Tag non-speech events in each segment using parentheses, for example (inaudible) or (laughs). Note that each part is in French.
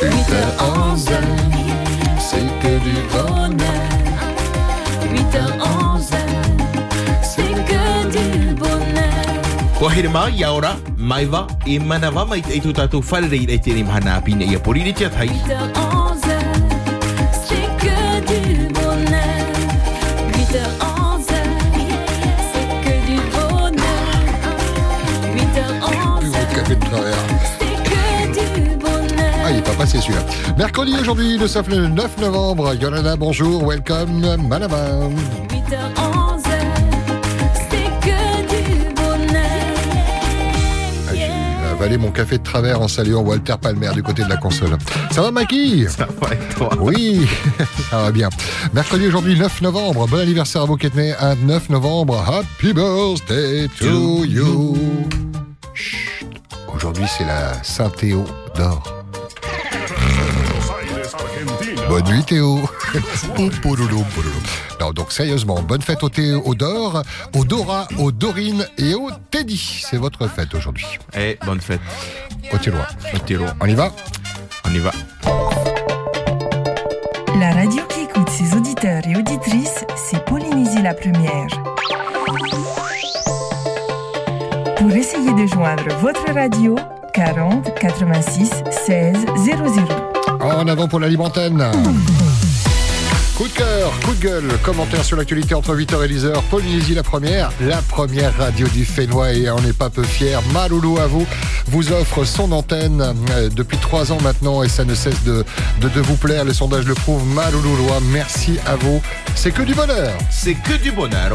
8h11, c'est que du bonheur. 8h11, c'est que du bonheur. Ko hirma yaura maiva e manava mai e tu tatu wharere i rei tēne mahana pina i a pori ni tia tai. 8h11, bonheur. Il est pas passé celui-là. Mercredi aujourd'hui, le 9 novembre. Yolanda, bonjour, welcome, Manama. 8h11, c'est que du bonheur. Ah, J'ai avalé mon café de travers en saluant Walter Palmer du côté de la console. Ça va, Maki? Ça va et toi? Oui, (laughs) ça va bien. Mercredi aujourd'hui, 9 novembre. Bon anniversaire à vous un 9 novembre. Happy birthday to you. Chut. Aujourd'hui, c'est la Saint-Théo d'or. Bonne nuit Théo. Non, donc sérieusement, bonne fête au Théo, au Dor, au Dora, au Dorine et au Teddy. C'est votre fête aujourd'hui. Eh, bonne fête. Au Tiroir. Au tiro. On y va? On y va. La radio qui écoute ses auditeurs et auditrices, c'est Polynésie la première. Pour essayer de joindre votre radio, 40 86 16 00. En avant pour la libre. Coup de cœur, coup de gueule, commentaire sur l'actualité entre 8h et 10h. Polynésie la première, la première radio du Fénois et on n'est pas peu fiers. Maloulou à vous vous offre son antenne euh, depuis trois ans maintenant et ça ne cesse de, de, vous plaire. Le sondage le prouve. Maloulou Loa, merci à vous. C'est que du bonheur. C'est que du bonheur.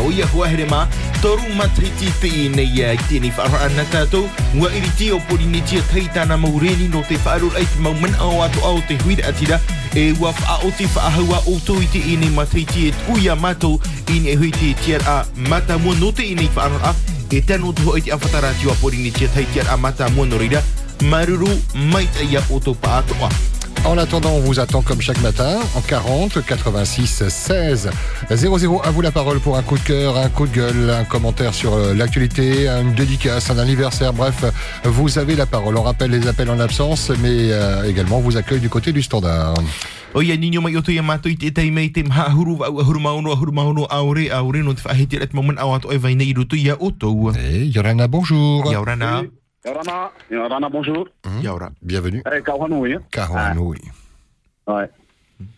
En attendant, on vous attend comme chaque matin en 40 86 16 00. À vous la parole pour un coup de cœur, un coup de gueule, un commentaire sur euh, l'actualité, une dédicace, un anniversaire. Bref, vous avez la parole. On rappelle les appels en absence, mais euh, également on vous accueille du côté du standard. O ia nino mai o te ia mātou i te tai mei te maha huru wa ua huru mauno a huru mauno aure aure no te whahete ret maman au ato e vai nei rutu ia o tau. Et Yorana, bonjour. Bonjour. Ora. Bienvenue. Eh. Ouais.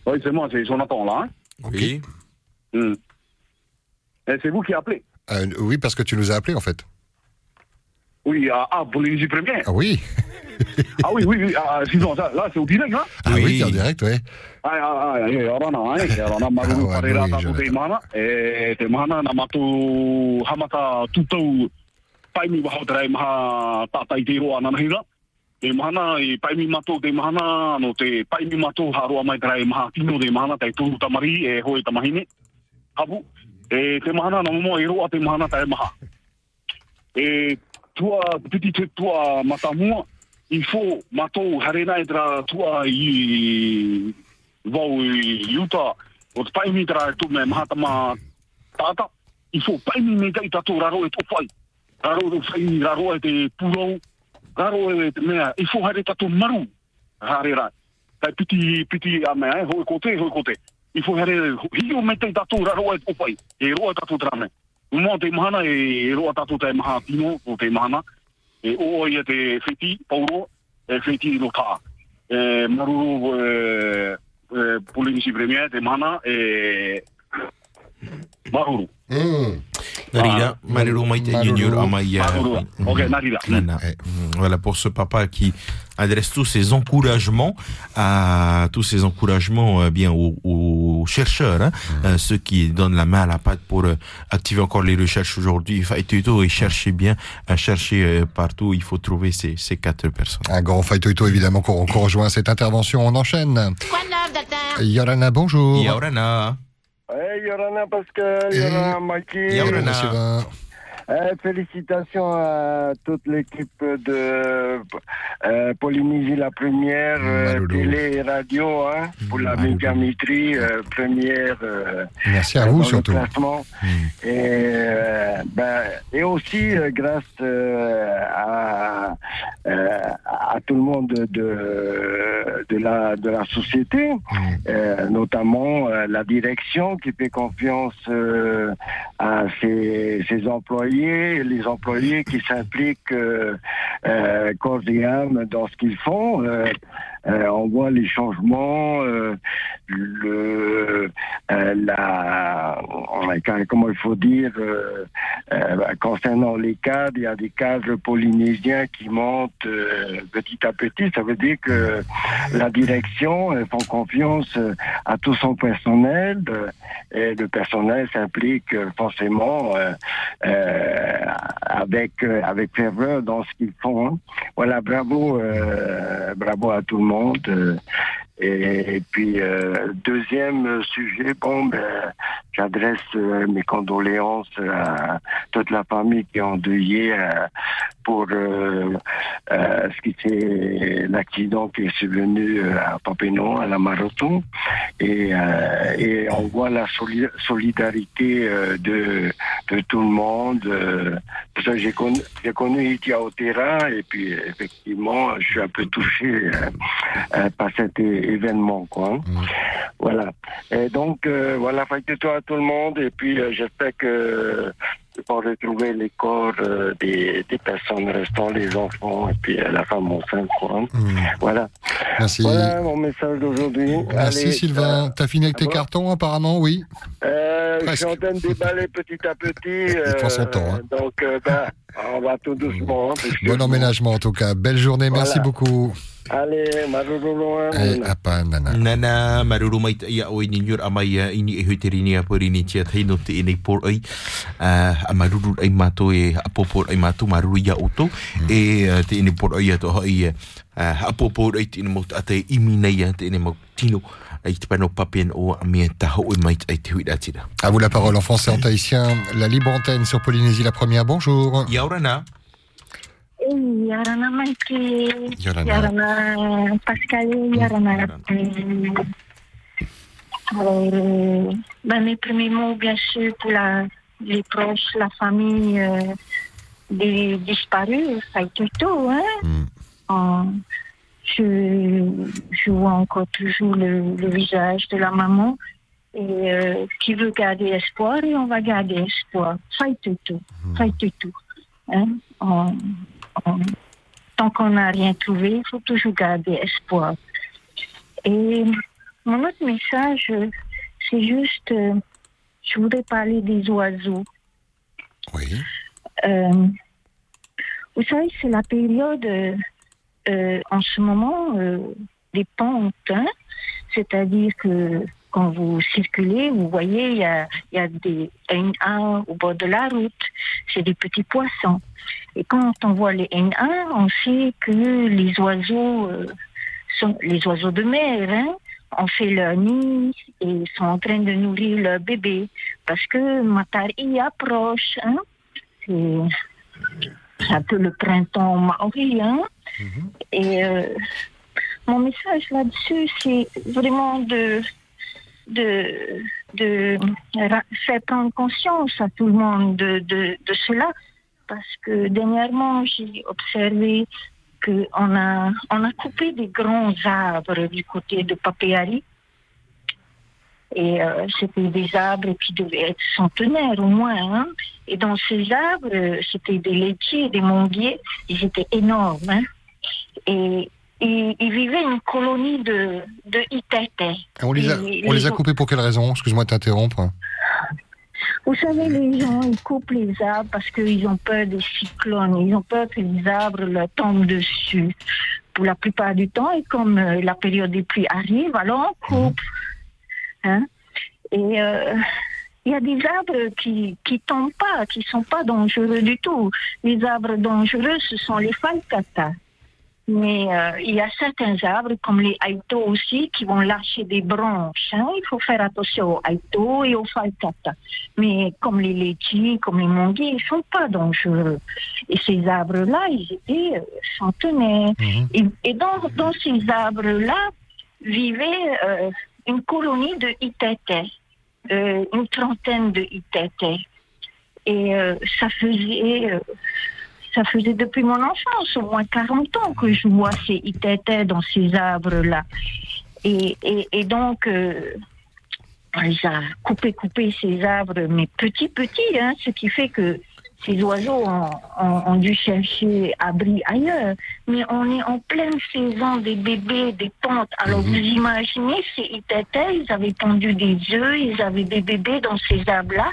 Oui, c'est moi, c'est Jonathan là. Hein? Oui. Hmm. Et c'est vous qui appelez Euh, oui, parce que tu nous as appelé en fait. Oui, à, à Polynésie Première. Ah oui. (laughs) ah oui, oui, oui. Ah, sinon, ça, là, c'est au direct, hein Ah Oui. oui, en direct, ouais. Ah, ah, ah, eh, Rana, hein? Eh, Rana, maru, Ah, ouais, parera, oui, tato Jonathan. te mana. Eh, te mana, na matu hamata tutau paimi wahau te rei maha tātai te roa nana hira. Te mahana, i paimi mato te mahana, no te paimi mato haroa mai te rei maha tino te mahana, te tūru tamari, e hoi tamahine. Habu. E te mahana, na momo e roa te mahana te maha. E tua, piti te tua matamua, i fō matou harena e tera tua i vau i Utah, o te paimi tera e tume mahatama tata, i fō paimi me tei tato raro e tōwhai. Raro e tōwhai, raro e te pūrau. raro e te mea, i fō hare tato maru, harera. Tai piti, piti a mea, e hoi kote, hoi kote. I fō hare, hio me tei tato raro e tōwhai, e roa e tato tera me. Mō te mahana e, e roa tato te maha tino, o te mahana, e o ia te whiti, pauro, e whiti no tā. E maruru e, e Polynésie Premier, te mana, e maruru. Mmh. Narira, marero mai te Maruru. junior a mai ia. Maruru. Ok, narira. Nana. Eh. Mm, Voilà pour ce papa qui adresse tous ses encouragements à tous ses encouragements euh, bien aux, aux chercheurs, hein, euh, ceux qui donnent la main à la pâte pour euh, activer encore les recherches aujourd'hui. Faites tout et cherchez bien, euh, cherchez euh, partout. Il faut trouver ces, ces quatre personnes. Un grand faitoito évidemment qu'on rejoint cette intervention. On enchaîne. Yorana, bonjour. Yaurana. Hey, Yorana Pascal, Yorana Mikey. Yorana. Eh, félicitations à toute l'équipe de euh, Polynésie la première, euh, télé et radio, hein, pour la euh, première euh, Merci à vous surtout. classement. Et, euh, ben, et aussi euh, grâce euh, à, euh, à tout le monde de de la de la société, euh, notamment euh, la direction qui fait confiance euh, à ses, ses employés, les employés qui s'impliquent euh, euh, corps et âme dans ce qu'ils font. Euh, on voit les changements, euh, euh, la, comment il faut dire, concernant les cadres, il y a des cadres polynésiens qui montent petit à petit. Ça veut dire que la direction font confiance à tout son personnel et le personnel s'implique forcément avec avec ferveur dans ce qu'ils font. hein. Voilà, bravo, bravo à tout le monde. Euh, et, puis, euh, deuxième sujet, bon, ben, j'adresse euh, mes condoléances à toute la famille qui est endeuillée euh, pour ce qui c'est l'accident qui est survenu à Papineau, à la Marathon. Et, on voit la soli- solidarité de, tout le monde. j'ai connu, connu Itia Otera et puis effectivement, je suis un peu touché par cet é- événement. Quoi. hein. Voilà. Et donc, euh, voilà, toi à tout le monde et puis euh, j'espère que je vais retrouver les corps euh, des, des personnes restant, les enfants et puis euh, la femme enceinte. Quoi. hein. Mm. Voilà. Merci. Voilà mon message d'aujourd'hui. Merci Allez, Sylvain. T'as fini avec tes bon. cartons apparemment, oui euh, je suis en train de déballer petit à petit. (laughs) Il prend son temps, hein. Donc, euh, ben, on va tout doucement. hein, Bon emménagement en tout cas. Belle journée, merci Voilà. beaucoup. Allez, Eh, apa, nana. Nana maruru mai ia o ini nyur ia ini e huiterini a porini tia te por ai a ai mato e apopor ai mato maruru ia oto e ah, te ine por ai ato hoi apopor ai te ine mo ate imi nei a te ine mo tino À vous la parole en français et en tahitien. La libre antenne sur Polynésie la première. Bonjour. Eh, Yarana Mikey, Yorana. Yarana Pascal, Yarana. Euh, euh, ben, mes premiers mots, bien sûr, pour la, les proches, la famille euh, des disparus, ça a été tôt, hein. Mm. Euh, je, je vois encore toujours le, le visage de la maman et euh, qui veut garder espoir et on va garder espoir. Été tout, été tout. Hein? On- on- tant qu'on n'a rien trouvé, il faut toujours garder espoir. Et mon autre message, c'est juste, euh, je voudrais parler des oiseaux. Oui. Euh, vous savez, c'est la période euh, en ce moment euh, hein. C'est-à-dire que quand vous circulez, vous voyez, il y a, des haines au bord de la route. C'est des petits poissons. Et quand on voit les haines on sait que les oiseaux euh, sont les oiseaux de mer. Hein, ont fait leur nid et sont en train de nourrir leur bébé parce que Matari approche. Hein, c'est un peu le printemps maori. Hein, et euh, mon message là-dessus, c'est vraiment de, de, de faire prendre conscience à tout le monde de, de, de cela. Parce que dernièrement, j'ai observé qu'on a, on a coupé des grands arbres du côté de Papeari. Et euh, c'était des arbres qui devaient être centenaires au moins. hein. Et dans ces arbres, euh, c'était des laitiers, des manguiers. Ils étaient énormes. hein. Et il, il vivait une colonie de, de Itete. On les a, Et on les a coupés pour quelle raison? Excuse-moi de t'interrompre. Vous savez, les gens, ils coupent les arbres parce qu'ils ont peur des cyclones. Ils ont peur que les arbres leur tombent dessus. Pour la plupart du temps, et comme euh, la période des pluies arrive, alors on coupe. Hein? Et euh, il y a des arbres qui qui tombent pas, qui sont pas dangereux du tout. Les arbres dangereux, ce sont les falcatas. Mais euh, il y a certains arbres, comme les aïtos aussi, qui vont lâcher des branches. hein. Il faut faire attention aux aïtos et aux falcatas. Mais comme les laitiers, comme les manguiers, ils sont pas dangereux. Et ces arbres-là, ils étaient euh, centenaires. Mhm. Et, et dans, dans ces arbres-là vivait euh, une colonie de Itete, euh, une trentaine de Itete. Et euh, ça faisait, euh, ça faisait depuis mon enfance, au moins 40 ans que je vois ces itétés dans ces arbres-là. Et, et, donc, euh, on les a coupé, coupé ces arbres, mais petits, petits, hein, ce qui fait que ces oiseaux ont, ont- ont dû chercher abri ailleurs. Mais on est en pleine saison des bébés, des pontes. Alors vous imaginez, ces itétés, ils avaient pondu des œufs, ils avaient des bébés dans ces arbres-là.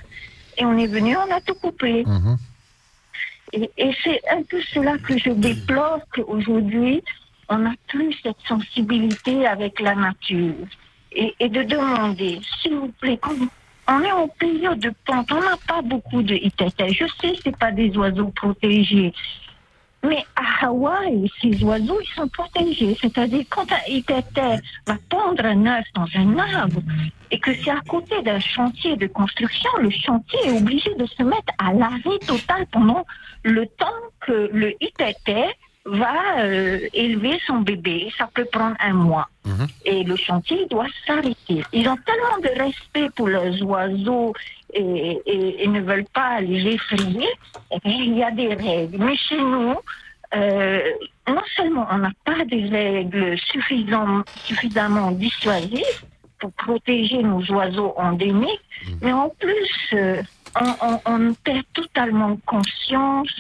Et on est venu, on a tout coupé. Mhm. Et, et c'est un peu cela que je déplore qu'aujourd'hui, on n'a plus cette sensibilité avec la nature. Et, et de demander, s'il vous plaît, comme on est en période de pente, on n'a pas beaucoup de itétés. Je sais, c'est pas des oiseaux protégés. Mais à Hawaï, ces oiseaux, ils sont protégés. C'est-à-dire, quand un itété va pondre un œuf dans un arbre et que c'est à côté d'un chantier de construction, le chantier est obligé de se mettre à l'arrêt total pendant le temps que le itété va euh, élever son bébé. Ça peut prendre un mois. Mhm. Et le chantier doit s'arrêter. Ils ont tellement de respect pour leurs oiseaux et, et- et ne veulent pas les effrayer. Eh il y a des règles. Mais chez nous, euh, non seulement on n'a pas des règles suffisamment dissuasives pour protéger nos oiseaux endémiques, mais en plus, euh, on, on- on perd totalement conscience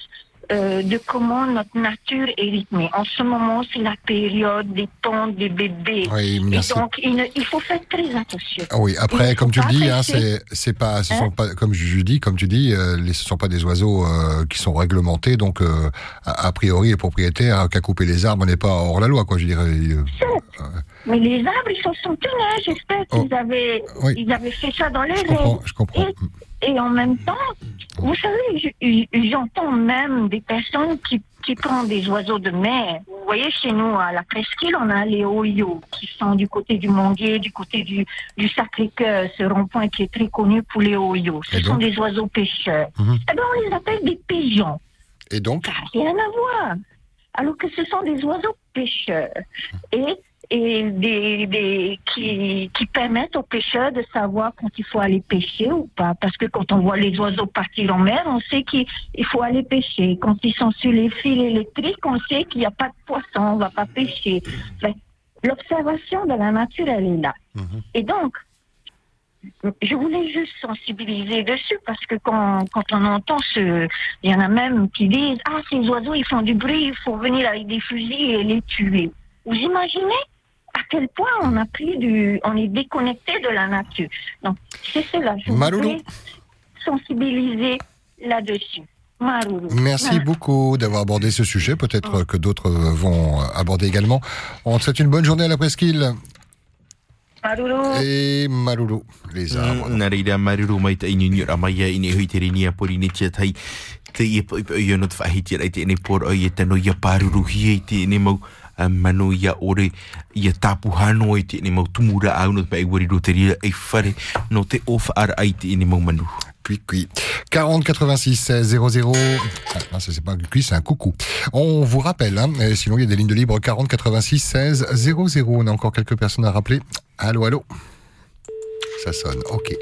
euh, de comment notre nature est rythmée. En ce moment, c'est la période des temps des bébés. Oui, Et donc, il, faut faire très attention. Ah oui, après, comme tu le dis, hein, c'est pas, ce Hein? sont pas, comme je dis, comme tu dis, euh, les, ce sont pas des oiseaux euh, qui sont réglementés, donc a, a priori, les propriétaires hein, qu'à couper les arbres, on n'est pas hors la loi, quoi. Je dirais. Mais les arbres, ils sont tenus. J'espère Oh. qu'ils avaient, Oui. ils avaient fait ça dans les je comprends, je comprends. Et en même temps, vous savez, je- je- j'entends même des personnes qui, qui prennent des oiseaux de mer. Vous voyez, chez nous, à la presqu'île, on a les oyos qui sont du côté du Mondier, du côté du, du Sacré-Cœur, ce rond-point qui est très connu pour les oyos. Ce Et sont des oiseaux pêcheurs. Mhm. Eh bien, on les appelle des pigeons. Et donc, Ça n'a rien à voir. Alors que ce sont des oiseaux pêcheurs et, et des, des, qui, qui permettent aux pêcheurs de savoir quand il faut aller pêcher ou pas. Parce que quand on voit les oiseaux partir en mer, on sait qu'il il faut aller pêcher. Quand ils sont sur les fils électriques, on sait qu'il n'y a pas de poisson, on ne va pas pêcher. Enfin, L'observation de la nature, elle est là. Mhm. Et donc, je voulais juste sensibiliser dessus parce que quand, quand on entend ce. Il y en a même qui disent Ah, ces oiseaux, ils font du bruit, il faut venir avec des fusils et les tuer. Vous imaginez quel point on a pris du. On est déconnecté de la nature. Donc, c'est cela. Je sensibiliser là-dessus. Maroulou. merci beaucoup d'avoir abordé ce sujet. Peut-être que d'autres vont aborder également. On te souhaite une bonne journée à la presqu'île. Maroulou. Et Maloulou, les arbres. na reira maruru mai te inu nyura mai ia ini hui te rini a pori ni tia tai te ia pa ipa ia no te whahiti rai te ene por o ia tano ia paruru hi e te ene mau a manu ia ore ia tapu hano e te mau tumura au no te wari ro te rira e whare no te ofa ara ai te mau manu. Cui, cui. 40 86 16 00. Ah, non, ça, c'est pas un cui, c'est un coucou. On vous rappelle, hein, et sinon il y a des lignes de libre 40 86 16 00. On a encore quelques personnes à rappeler. Allô, allô. Ça sonne, ok.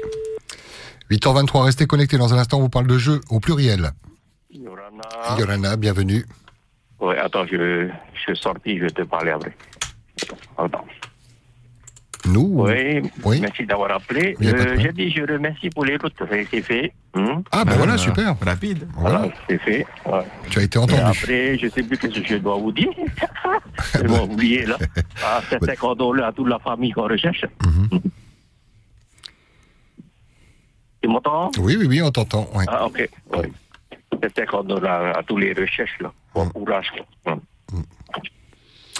8h23, restez connectés. Dans un instant, on vous parle de jeux au pluriel. Yorana. Yorana, bienvenue. Ouais, attends, je, je suis sorti, je vais te parler après. Attends. Nous Oui, Oui. merci d'avoir appelé. Euh. J'ai dit, je remercie pour les routes, c'est fait. Hum, Ah, ben voilà, super. Rapide. Voilà, Voilà, c'est fait. Ouais. tu as été Et entendu. après, je sais plus ce que je dois vous dire. (laughs) Ils m'ont oublié, là. Ah, c'était condolé à toute la famille qu'on recherche. Mhm. Tu m'entends? Oui, oui, oui, on t'entend. ouais. Ah, ok. Oui. C'était condolé à, à tous les recherches, là. Bon courage. Hum.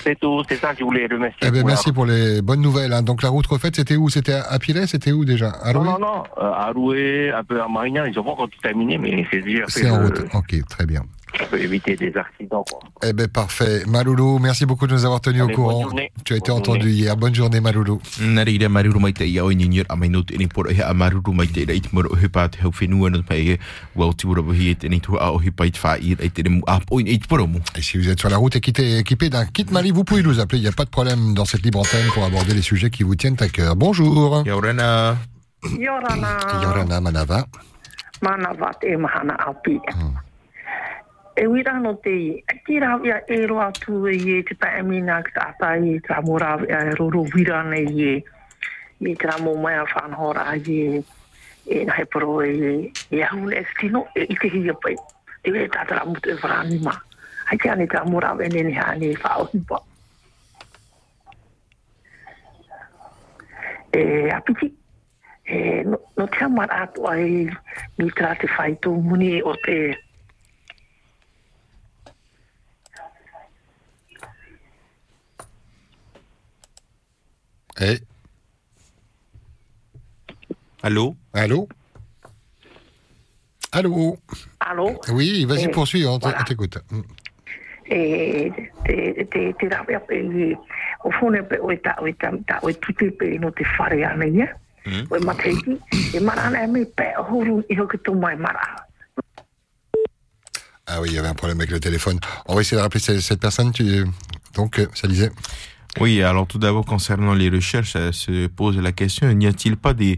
C'est tout, c'est ça que je voulais remercier. Eh ben, pour la- merci pour les bonnes nouvelles. hein. Donc la route refaite, c'était où? C'était à Pilet C'était où déjà? À Non, non, non. Euh, à Roué, un peu à Marignan, ils ont pas encore tout terminé, mais c'est déjà fait. C'est en route. Ok, très bien. Ça peut éviter des accidents, quoi. Eh ben parfait. Maloulou, merci beaucoup de nous avoir tenus au Allez, courant. journée. Tu as été Bonne entendu journée. hier. Bonne journée, Maloulou. Te te te te te te te te te te. Et si vous êtes sur la route équipé, équipé d'un kit Mali, vous pouvez nous appeler. Il n'y a pas de problème dans cette libre antenne pour aborder les sujets qui vous tiennent à cœur. Bonjour. Ia orana. Yorana Yorana Manava. mana wat e mahana api. E wira no te i. A ki rau ia e roa tu e i te tae mina ki tata i tra mo rau ia e roro wira ne i e. I tra mo mai a whanhora i e. E na he poro e i. E a hune e stino e i te hia pai. E we tata rau mutu e wharani ma. Hai te ane tra mo rau e nene hane e whao hipa. E apiti. E no, no te amara atua ai mi tra te whaito muni o te Eh, Allô? Allô? Allô? Alo. Oui, vas-y, Eh, poursuis, on t- voilà. t'écoute. Mm. e te rawe pe o fone pe o ta o ta ta o e tuti pe no te whare ana ia o mateiti e marana e me pe o huru i hoki tō mai mara Ah oui, il y avait un problème avec le téléphone. On va essayer de rappeler cette, personne. Tu... Donc, euh, ça disait Oui, alors tout d'abord, concernant les recherches, euh, se pose la question, n'y a-t-il pas des,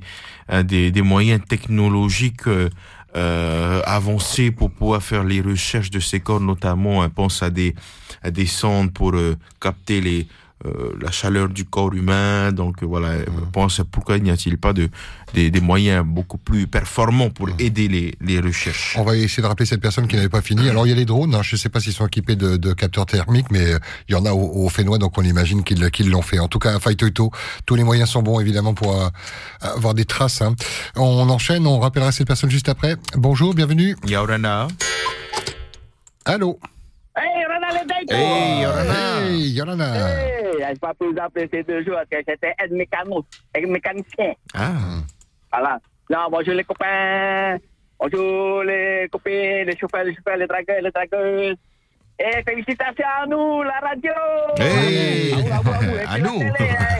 euh, des, des moyens technologiques euh, avancés pour pouvoir faire les recherches de ces corps, notamment, on pense à des, à des sondes pour capter les, la chaleur du corps humain. Donc euh, voilà, on pense pourquoi n'y a-t-il pas de, des, des moyens beaucoup plus performants pour aider les, les recherches On va essayer de rappeler cette personne qui n'avait pas fini. Alors, il y a les drones. hein, je ne sais pas s'ils sont équipés de, de capteurs thermiques, mais euh, il y en a au, au Fénois, donc on imagine qu'ils qu'ils l'ont fait. En tout cas, à Faitoito, tous les moyens sont bons, évidemment, pour euh, avoir des traces. hein. On enchaîne, on rappellera cette personne juste après. Bonjour, bienvenue. Yaurana Allô Hey, Ronald Deito! Hey, Yorana Hey, Yolanda Hey, j'ai pas appeler ces deux jours que j'étais aide mécano, aide mécanicien. Ah, Voilà. Non, bonjour les copains. Bonjour les copains, les chauffeurs, les chauffeurs, les dragueurs, les dragueuses. Et félicitations à nous, la radio! Hey! (laughs) À vous, à vous, à vous. Et À nous. hey,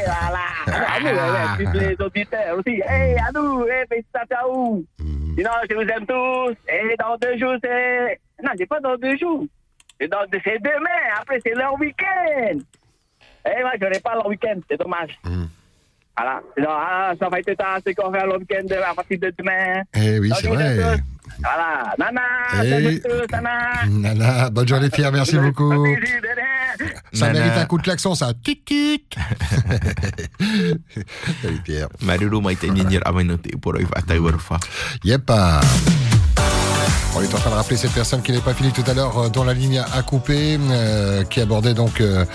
voilà. (laughs) À et puis les auditeurs aussi. Hey, à nous, hey, félicitations à vous. Sinon, je vous aime tous. Et dans deux jours, c'est... Non, c'est pas dans deux jours. C'est demain. Après, c'est leur week-end. Eh, moi, je n'aurai pas leur week-end. C'est dommage. Voilà. Sinon, ah, ça va être tard. C'est qu'on fait leur week-end à partir de demain. Eh oui, c'est vrai. tous. Voilà. Nana, salut tous, Nana. Nana, bonne journée Pierre, merci beaucoup. Ça Nana. mérite un coup de klaxon, ça. Tut, tut. (laughs) Salut Pierre. Maruru mai te nyinyir amai no te uporo i whatai warwha. Yep. On est en train de rappeler cette personne qui n'est pas finie tout à l'heure, euh, dont la ligne a coupé, euh, qui abordait donc euh,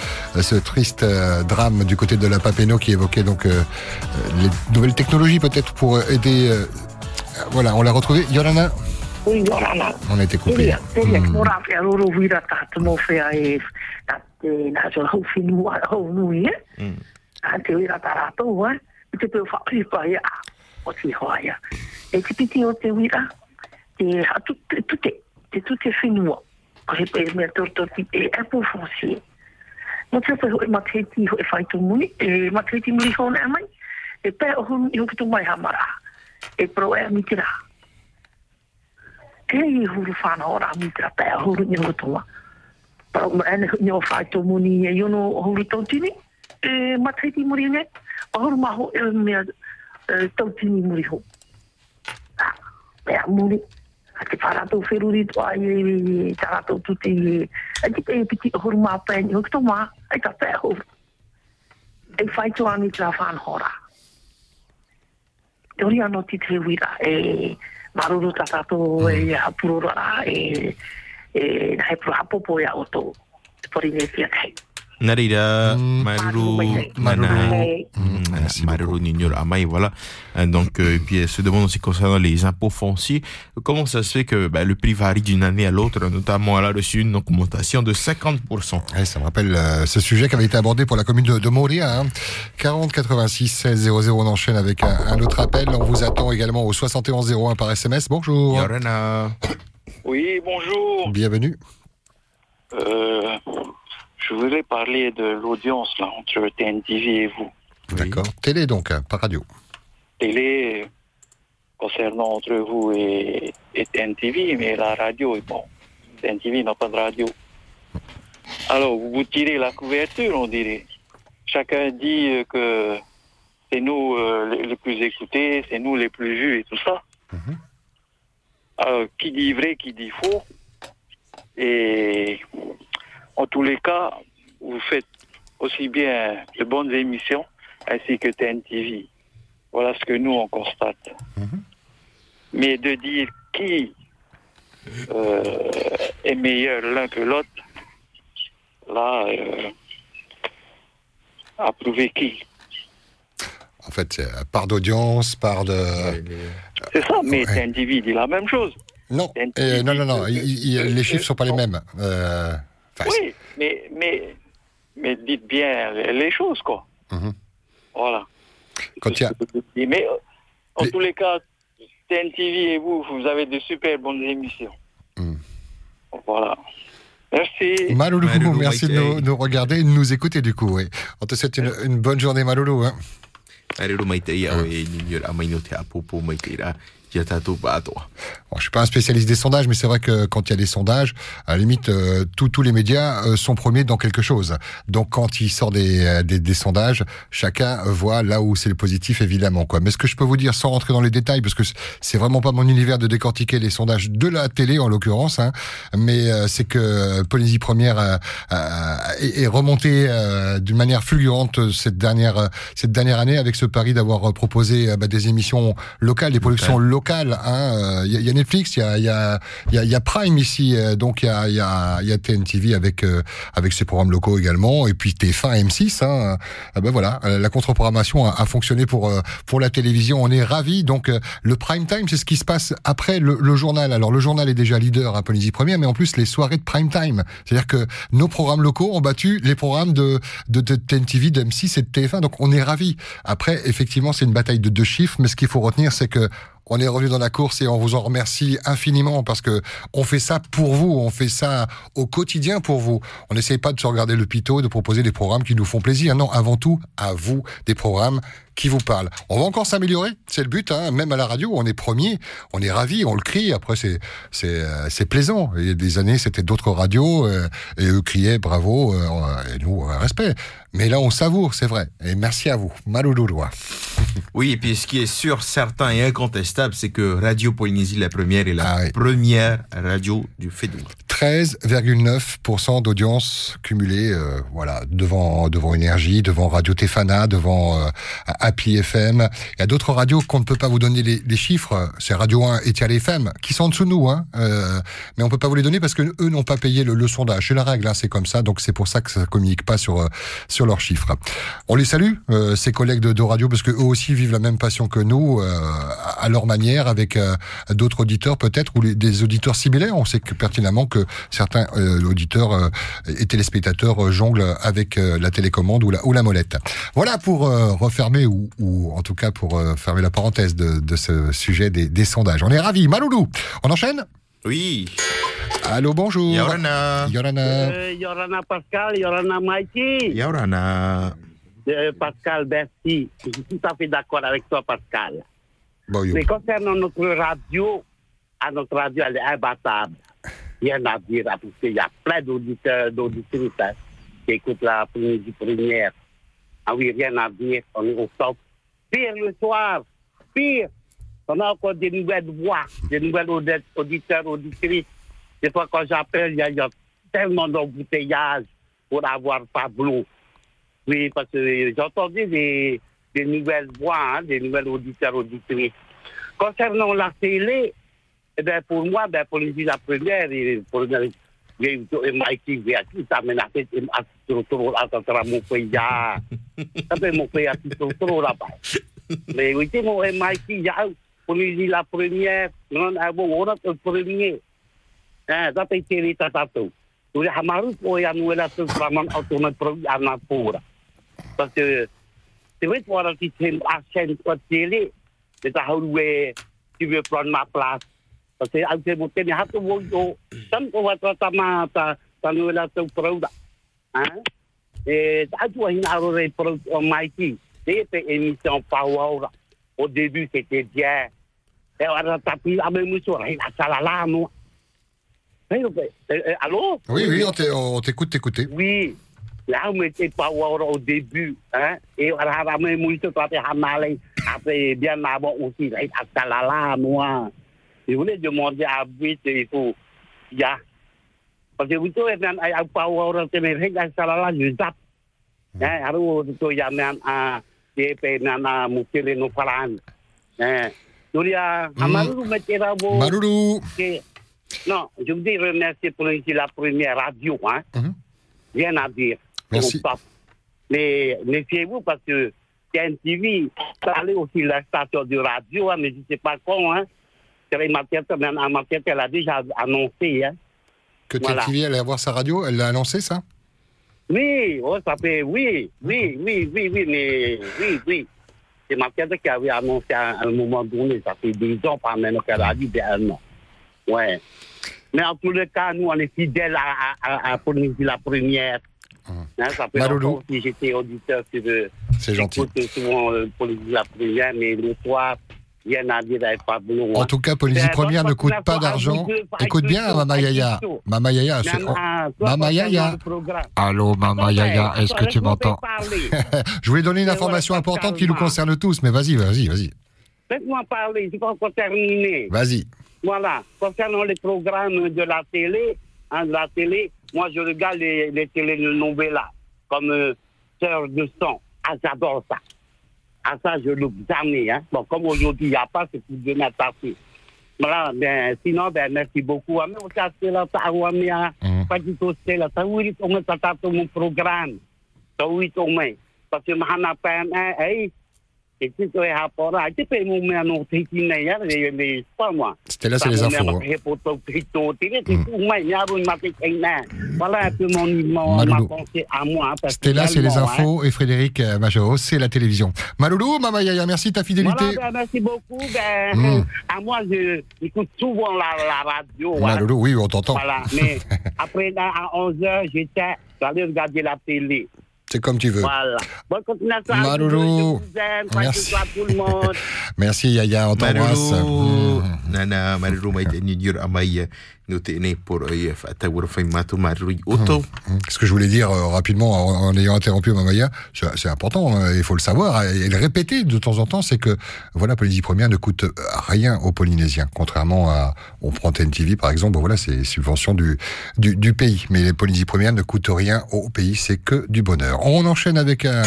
ce triste euh, drame du côté de la Papeno, qui évoquait donc les nouvelles technologies peut-être pour aider. voilà, on l'a retrouvé. Yolana, on a été coupé. Teria, teria, mm. Mora pe roro wira tātu mo whea e na te na so hau whinu a hau nui e. Mm. A te wira tā rātou e. I te peo whapiripa e a o te hoa ia. E te piti o hatu te tute, te tute whinua. Ko he pe mea tortori e Apple Fonsi. Mo te pe hoi mateti hoi whaitu muni, e mateti muri hona e mai. E pe o i hoki tu mai hamara. E pro e e huru ni o tonga. Pero ma ene ni o whai tō muni e iono o e muri ne, o e, tautini muri ho. Ah, Pēa muri, a te whāratou whiruri tō ai e e e tārātou tūti e a te pei piti o huru mā pēni hoki tō mā e ka pē hoki e whai tō anu tā whān hora te ori anō ti te wira e maruru tā tātou e hapurora e e nahe pura hapopo e a oto. Te pori nei tia kei Narira, Mm. Maruru, Maruru. Mm, Maruru Nignor Amai, voilà. Euh, Donc, euh, et puis elle se demande aussi concernant les impôts fonciers, comment ça se fait que bah, le prix varie d'une année à l'autre, notamment elle a reçu une augmentation de 50%. Ouais, ça me rappelle euh, ce sujet qui avait été abordé pour la commune de, de Moria. Hein. 40 86 16 00. On enchaîne avec un, un autre appel. On vous attend également au 71 01 par SMS. Bonjour. Yorana, Oui, bonjour. Bienvenue. Euh, je voulais parler de l'audience là entre TNTV et vous. D'accord. Télé donc, hein, pas radio. Télé concernant entre vous et, et TNTV, mais la radio est bon. TNTV n'a pas de radio. Alors, vous tirez la couverture, on dirait. Chacun dit euh, que c'est nous euh, les, les plus écoutés, c'est nous les plus vus et tout ça. Alors, qui dit vrai, qui dit faux Et en tous les cas, vous faites aussi bien de bonnes émissions ainsi que TNTV. Voilà ce que nous, on constate. Mais de dire qui euh, est meilleur l'un que l'autre, là, euh, approuver qui En fait, euh, part d'audience, part de. C'est ça, mais Ouais. TNTV dit la même chose. Non, euh, non, non, non. il- il- les chiffres sont pas les mêmes. Enfin, Oui, mais, mais, mais dites bien les choses, quoi. Mhm. Voilà. Quand il y a- Mais en tous les cas, TNTV et vous, vous avez de super bonnes émissions. Hmm. Voilà. Merci. Maloulou, Maloulou, merci de nous, nous regarder et de nous écouter du coup. Oui. On te souhaite une, une bonne journée, Maloulou. Hein. Mai te ia o ni mior a mai no te apopo mai te ira. Ia tātou pātoa. Bon, je suis pas un spécialiste des sondages, mais c'est vrai que quand il y a des sondages, à la limite, euh, tous- tous les médias euh, sont premiers dans quelque chose. Donc quand il sort des, euh, des, des sondages, chacun voit là où c'est le positif, évidemment. Quoi. Mais ce que je peux vous dire, sans rentrer dans les détails, parce que c'est vraiment pas mon univers de décortiquer les sondages de la télé, en l'occurrence, hein, mais euh, c'est que Polynésie Première est, est remontée d'une manière fulgurante cette dernière cette dernière année avec ce pari d'avoir proposé bah, des émissions locales, des productions locales. Hein. Euh, Il y, a- il Netflix, il y a, il il il Prime ici, euh, donc il y a, il il TNTV avec euh, avec ses programmes locaux également, et puis TF1, M6. Hein. Ah ben voilà, la contre-programmation a, fonctionné pour pour la télévision. On est ravis. Donc le prime time, c'est ce qui se passe après le, journal. Alors le journal est déjà leader à Polynésie Première, mais en plus les soirées de prime time, c'est-à-dire que nos programmes locaux ont battu les programmes de de, TNTV, de M6 et de TF1. Donc on est ravis. Après, effectivement, c'est une bataille de deux chiffres, mais ce qu'il faut retenir, c'est que on est revenu dans la course et on vous en remercie infiniment parce que on fait ça pour vous, on fait ça au quotidien pour vous. On n'essaye pas de se regarder le pitot, de proposer des programmes qui nous font plaisir. Non, avant tout, à vous, des programmes qui vous parlent. On va encore s'améliorer, c'est le but. Hein. Même à la radio, on est premier, on est ravi, on le crie. Après, c'est c'est euh, plaisant. Il y a des années, c'était d'autres radios euh, et eux criaient bravo euh, et nous euh, respect. Mais là, on savoure, c'est vrai. Et merci à vous, Maloulouloua. (laughs) Oui, et puis ce qui est sûr, certain et incontestable, c'est que Radio Polynésie la première est la Ah oui. première radio du Fédour. 13,9% d'audience cumulée, voilà, devant devant Énergie, devant Radio Tefana, devant Happy FM. Il y a d'autres radios qu'on ne peut pas vous donner les, chiffres. C'est Radio 1 et Tial FM qui sont en dessous de nous, hein. Euh, mais on peut pas vous les donner parce que eux n'ont pas payé le, le sondage. C'est la règle, hein, c'est comme ça. Donc c'est pour ça que ça communique pas sur euh, sur leurs chiffres. On les salue, euh, ces collègues de, radio, parce que eux aussi vivent la même passion que nous, à leur manière, avec d'autres auditeurs peut-être ou des auditeurs similaires. On sait pertinemment que certains auditeurs et téléspectateurs jonglent avec la télécommande ou la, ou la molette. Voilà pour refermer ou, ou en tout cas pour euh, fermer la parenthèse de, de ce sujet des, des sondages. On est ravis. Maloulou, on enchaîne? Oui. Allô, bonjour. Yorana. Yorana. Euh, Yorana Pascal, Yorana Mikey. Yorana. Euh, Pascal, merci. Je suis tout à fait d'accord avec toi, Pascal. Bon. Mais concernant notre radio, à notre radio, elle est imbattable. Rien à dire, parce qu'il y a plein d'auditeurs, d'auditrices hein, qui écoutent la première. Ah oui, rien à dire, on est au top. Pire le soir, pire. On a encore des nouvelles voix, des nouvelles audi- auditeurs, auditrices. Des fois, quand j'appelle, il y, y a tellement d'embouteillages pour avoir Pablo. Oui, parce que j'ai entendu des, des nouvelles voix, hein, des nouvelles auditeurs, auditrices. Concernant la télé, eh ben, pour moi, ben, pour les la première, et ya. Mon MIT, ya, pour les la première, non, ah, bon, on a le premier. Hamaru po pro pura. Parce que à où tu veux prendre ma place. Que au c'est monter ni hatu wo yo, tam ko wa ta ma ta pro Mikey? C'était émission power. Au début c'était bien. Et on tapi abe musuh lain asal lama. Eh, eh, allô Oui, oui, on t'é- on t'écoute, t'écouter. Oui. Là, on était pas voir au début. Hein? Et on a mouille toi, hamalé. Après, bien avant aussi, là, à la demander à Britt, il faut, il y a, Parce que vous savez, man, ai au pau ora te me rega sala la yu zap. Eh, aru to ya a a no falan. Eh, Nuria, amaru bo. Que- Non, je voudrais remercier pour la première radio, hein. Rien à dire. Merci. Mais méfiez-vous parce que TNTV, ça allait aussi la station de radio, hein, mais je sais pas quand, hein. C'est vrai, ma tête, même à ma tête, elle a déjà annoncé, hein. Que Voilà. TNTV allait avoir sa radio, elle l'a annoncé ça? Oui, oh, ça fait, oui, oui, oui, oui, oui, mais oui, oui. C'est ma tête qui avait annoncé à un moment donné, ça fait deux ans, pas même qu'elle a dit d'un an. Ouais. Mais en tous les cas, nous, on est fidèles à, à, à, la première. Hein, ça fait Maloulou. longtemps que j'étais auditeur sur le. C'est gentil. souvent euh, la première, mais le soir, En tout cas, Polynésie Première ne coûte pas d'argent. Écoute bien, Mama Yaya. Mama Yaya. c'est- Mama Yaya. Allô, Mama Yaya, est-ce que tu m'entends. (laughs) Je voulais donner une information importante qui nous concerne tous, mais vas-y, vas-y, vas-y. Laisse-moi parler, je pas encore terminé. Vas-y. Voilà, concernant les programmes de la télé, hein, de la télé, moi je regarde les, les télénovelas comme euh, Sœur de sang. Ah, j'adore ça. Ah, ça, je jamais. Hein. Bon, comme aujourd'hui, il n'y a pas, c'est pour demain passer. Voilà, ben, sinon, ben, merci beaucoup. Ah, Mais aussi, c'est là, ça, ah, pas du tout, c'est là, ça, oui, on ça, tout mon programme. Ça, oui, on met. Parce que, mahana, pen, eh, eh, et puis, tu es rapport à, tu peux me mettre un autre ici, hein, les, les, pas moi. C'était là, c'est les infos. hein. Voilà un peu mon, mon, ma pensée à moi. Stella, c'est les infos et Frédéric euh, Majoro, c'est la télévision. Maloulou, Mama Yaya, merci de ta fidélité. Voilà, ben, merci beaucoup. Ben, Mm. à moi, je j'écoute souvent la, la radio. hein. Maloulou, oui, on t'entend. Voilà, mais (laughs) après, là, à 11h, j'étais, j'allais regarder la télé. C'est comme tu veux. Voilà. Bonne continuation. à vous deux, Maloulou. Je vous aime. Bonne Merci. à tout le monde. (laughs) Merci Yaya, on t'embrasse. Maruru. Nana Maruru mai te ni fai matu Maruru auto. Ce que je voulais dire euh, rapidement en, en ayant interrompu Mamaya, c'est c'est important, hein, il faut le savoir et le répéter de temps en temps, c'est que voilà, Polynésie Première ne coûte rien aux Polynésiens, contrairement à on prend TNTV par exemple, bon, voilà, c'est subvention du, du du pays, mais les Polynésie Première ne coûtent rien au pays, c'est que du bonheur. On enchaîne avec un,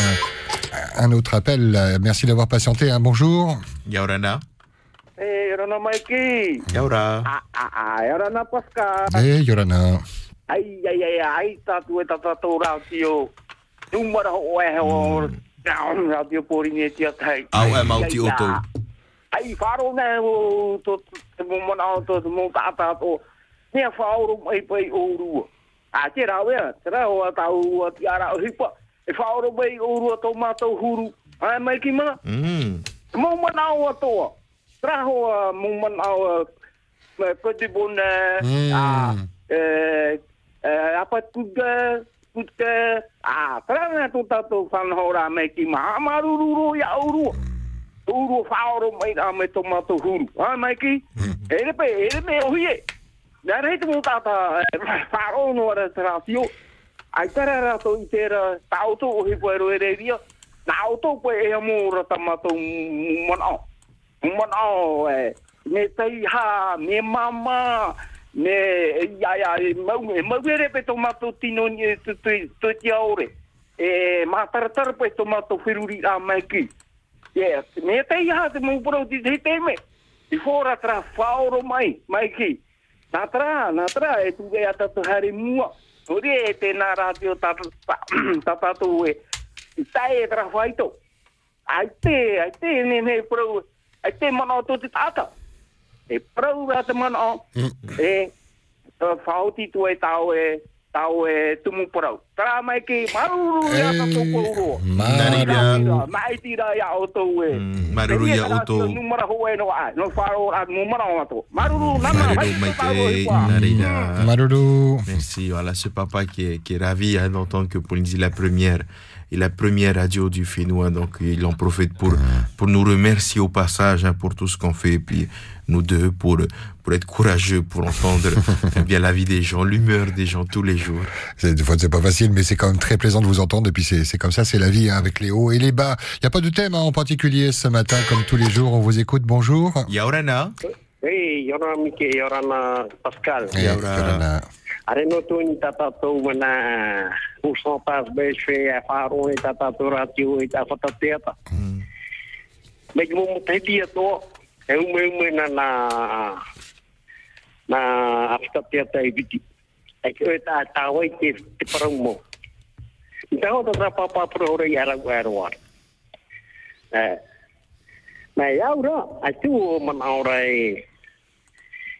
un autre appel. Euh, Merci d'avoir patienté. hein. Bonjour. Yaurana. Eh, Rana Maiki. Yaura. Ah, ah, ah, Rana Pascal. Eh, Yorana. Ai, ai, ai, ai, tatu e tatatou ratio. Numara ho e ho. Down radio Polynesia tai. Au e mauti auto. Ai, wharo ne o to te mo mana o to te mo tata to. Nea whaoro mai pai o rua. A te rau ea, te rau a tau a ti ara o hipa. E whaoro mai o rua tau mātou huru. Ai, mai ki mana. Mm. Mo mana o atoa straho a mumman a koti bon a a pa tuga tuga a trana tu ta tu fan hora me ki ma maru ru ru ya uru uru fa oro mai a me to ma to hun a mai ki ele pe ele me oye na rei tu ta ta fa ro no ra trasio ai tara ra to intera ta auto o hi poero ere dia na auto pe e mo ra ta ma to mon o e me tai ha me mama me ya ya mau mau ere pe tomato tino ni tu tu ti ore e ma tar tar pe tomato firuri a mai ki. Yes me tai ha te mo pro di te te me i fora tra faoro mai mai ki. Na tra na tra e tu ge ata tu hari mua. Ori e te na radio ta ta (clears throat) ta tu e tai e tra faito ai te ai te ne ne pro te mana te e ra te mana e tu e tau e tau e tumu pro tra mai ki maruru mai tira e Maruru numara e no a no faro a numara o to maruru nama Maruru Maite, Narida. Maruru. Merci. Voilà, ce papa qui est, qui est ravi hein, d'entendre que Polynésie la première et la première radio du Fénois. Donc, il en profite pour, pour nous remercier au passage hein, pour tout ce qu'on fait. Et puis, nous deux, pour, pour être courageux, pour entendre (laughs) eh bien la vie des gens, l'humeur des gens tous les jours. C'est- Des fois, c'est pas facile, mais c'est quand même très plaisant de vous entendre. Et puis, c'est c'est comme ça, c'est la vie, hein, avec les hauts et les bas. Il n'y a pas de thème hein, en particulier ce matin, comme tous les jours. On vous écoute. Bonjour. Yaurana. Hey, Yorana Mike, Yorana Pascal. Eh, Yorana. are no to ni tata to mana u so pas be se a faro ni tata to ratio i ta fata me mo mo to e u me me na na na afta teta e viti. E ke ta ta oi ke te promo ta o ta pa pa pro ore ya ara. eh me ya a tu o na ora e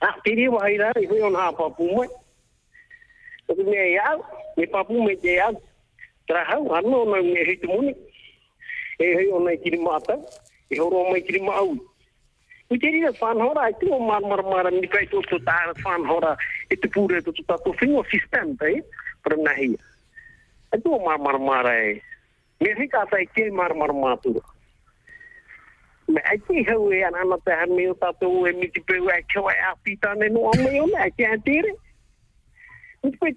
Ah, tiri wa ira i hui on hapa pumwe. Tuku me au, me papu me te au. Tara hau, hanu ona me hitu muni. E hui ona i kiri maata, e horo oma i kiri maau. Ui te rira whanhora, i tu o mar mar ni kai to to ta fan e te pūre to to ta to fingo sistem, tai, para na. E tu mar mar e. Me hika sa i kei mar mar me te hau e ana ana te hame o tātou e miti peu e kawa e no a me one, ai te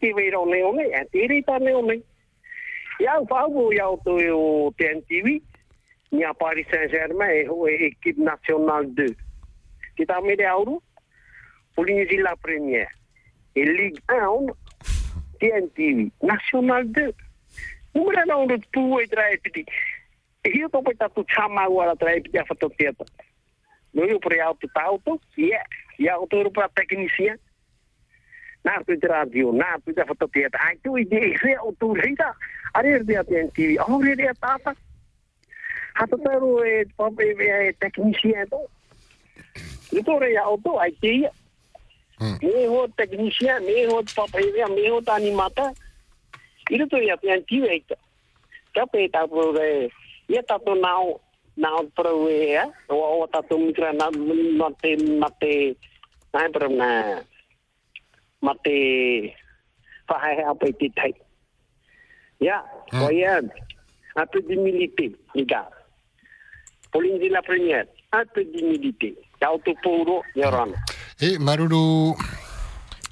te veira o ne one, e atere tāne one. Iau iau to e o TNTV, ni a Paris Saint-Germain e ho e equipe nationale 2. Ki tā mere auru, la Ligue 1, TNTV, nationale 2. Numera na piti. E hio to pai tatu chama ua trae piti a fato teata. No yo pre auto tauto, ia, ia auto ero para tecnicia. Na tu te radio, na tu te fato teata. Ai tu i de se auto reita. Are de a TNTV, oh re de a tata. Hato taro e pape e tecnicia to. Ito re auto, ai te ia. Me ho tecnicia, me ho pape, me ho animata. Ito to ia TNTV eita. Kape ta pro re ia tato nao pro e a o mate mate nai mate fahai a pe ti tai ya o ia un peu d'humilité les gars la première un peu d'humilité puro E Maruru,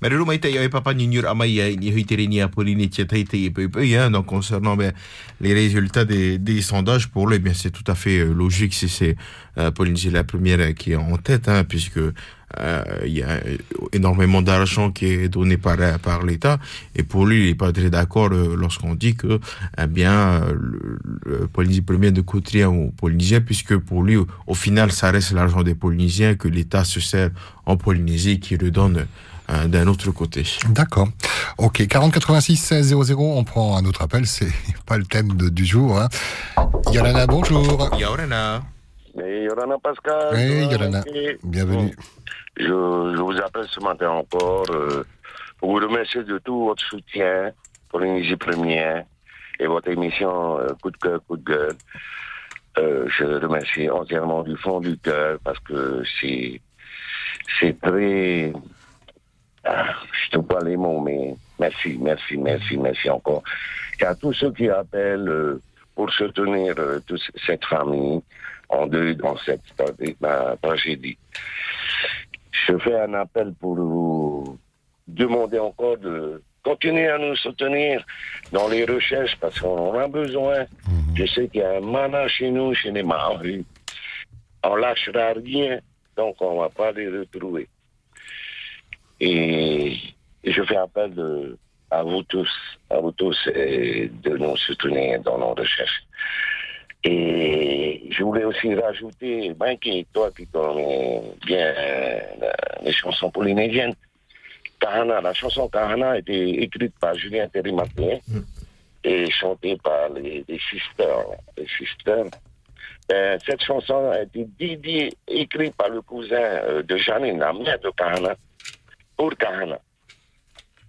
Maruru mai tai au e papa ni amai ai ni hui tere ni a Pauline tia tai tai e peu peu hein, donc concernant ben, les résultats des, des sondages pour lui, eh bien c'est tout à fait euh, logique si c'est euh, c'est la première euh, qui est en tête hein, puisque euh, il y a énormément d'argent qui est donné par, par l'État. Et pour lui il n'est pas très d'accord euh, lorsqu'on dit que eh bien euh, le, le Polynésie première ne coûte rien aux Polynésiens puisque pour lui au, au final ça reste l'argent des Polynésiens que l'État se sert en Polynésie qui le donne euh, d'un autre côté. D'accord. Ok, 40 86 16 00, on prend un autre appel, c'est (laughs) pas le thème de- du jour. Hein. Yolana, bonjour. Yorana. Yorana Pascal. Oui, bienvenue. Je, je vous appelle ce matin encore euh, pour vous remercier de tout votre soutien pour l'Énergie Première et votre émission euh, Coup de cœur, coup de gueule. Euh, je remercie entièrement du fond du cœur parce que c'est c'est très ah, je ne trouve pas les mots, mais merci, merci, merci, merci encore. Et à tous ceux qui appellent euh, pour soutenir euh, toute cette famille en deuil dans cette euh, tragédie. Je fais un appel pour vous demander encore de continuer à nous soutenir dans les recherches parce qu'on en a besoin. Je sais qu'il y a un mana chez nous, chez les Maoris. On lâchera rien, donc on va pas les retrouver. Et, et je fais appel de, à vous tous, à vous tous de nous soutenir dans nos recherches. Et je voulais aussi rajouter, ben, qui, toi qui connais bien les chansons polynésiennes, Kahana, la chanson Kahana a été écrite par Julien Terrimaté et chantée par les, les sisters. Les sisters. Euh, cette chanson a été dédiée, écrite par le cousin euh, de Janine, la mère de Kahana, pour Kahana.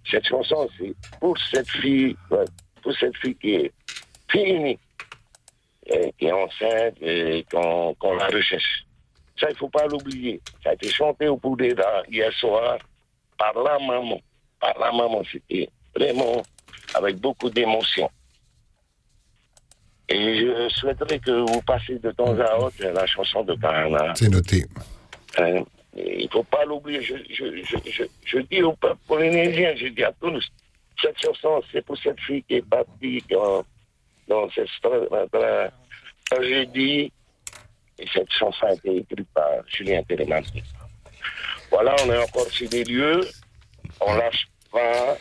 Cette chanson, c'est pour cette fille, pour cette fille qui est fille unique, qui est enceinte et qu'on la recherche. Ça, il ne faut pas l'oublier. Ça a été chanté au Poudéda hier soir par la maman, par la maman, c'était vraiment avec beaucoup d'émotion. Et je souhaiterais que vous passiez de temps à autre la chanson de Parana. C'est noté. Il ne faut pas l'oublier. Je, je, je, je, dis au peuple polynésien, je dis à tous, cette chanson, c'est pour cette fille qui est partie dans, dans cette tra- tra- tragédie. Et cette chanson a été écrite par Julien Télémanté. Voilà, on est encore sur des lieux. On lâche pas.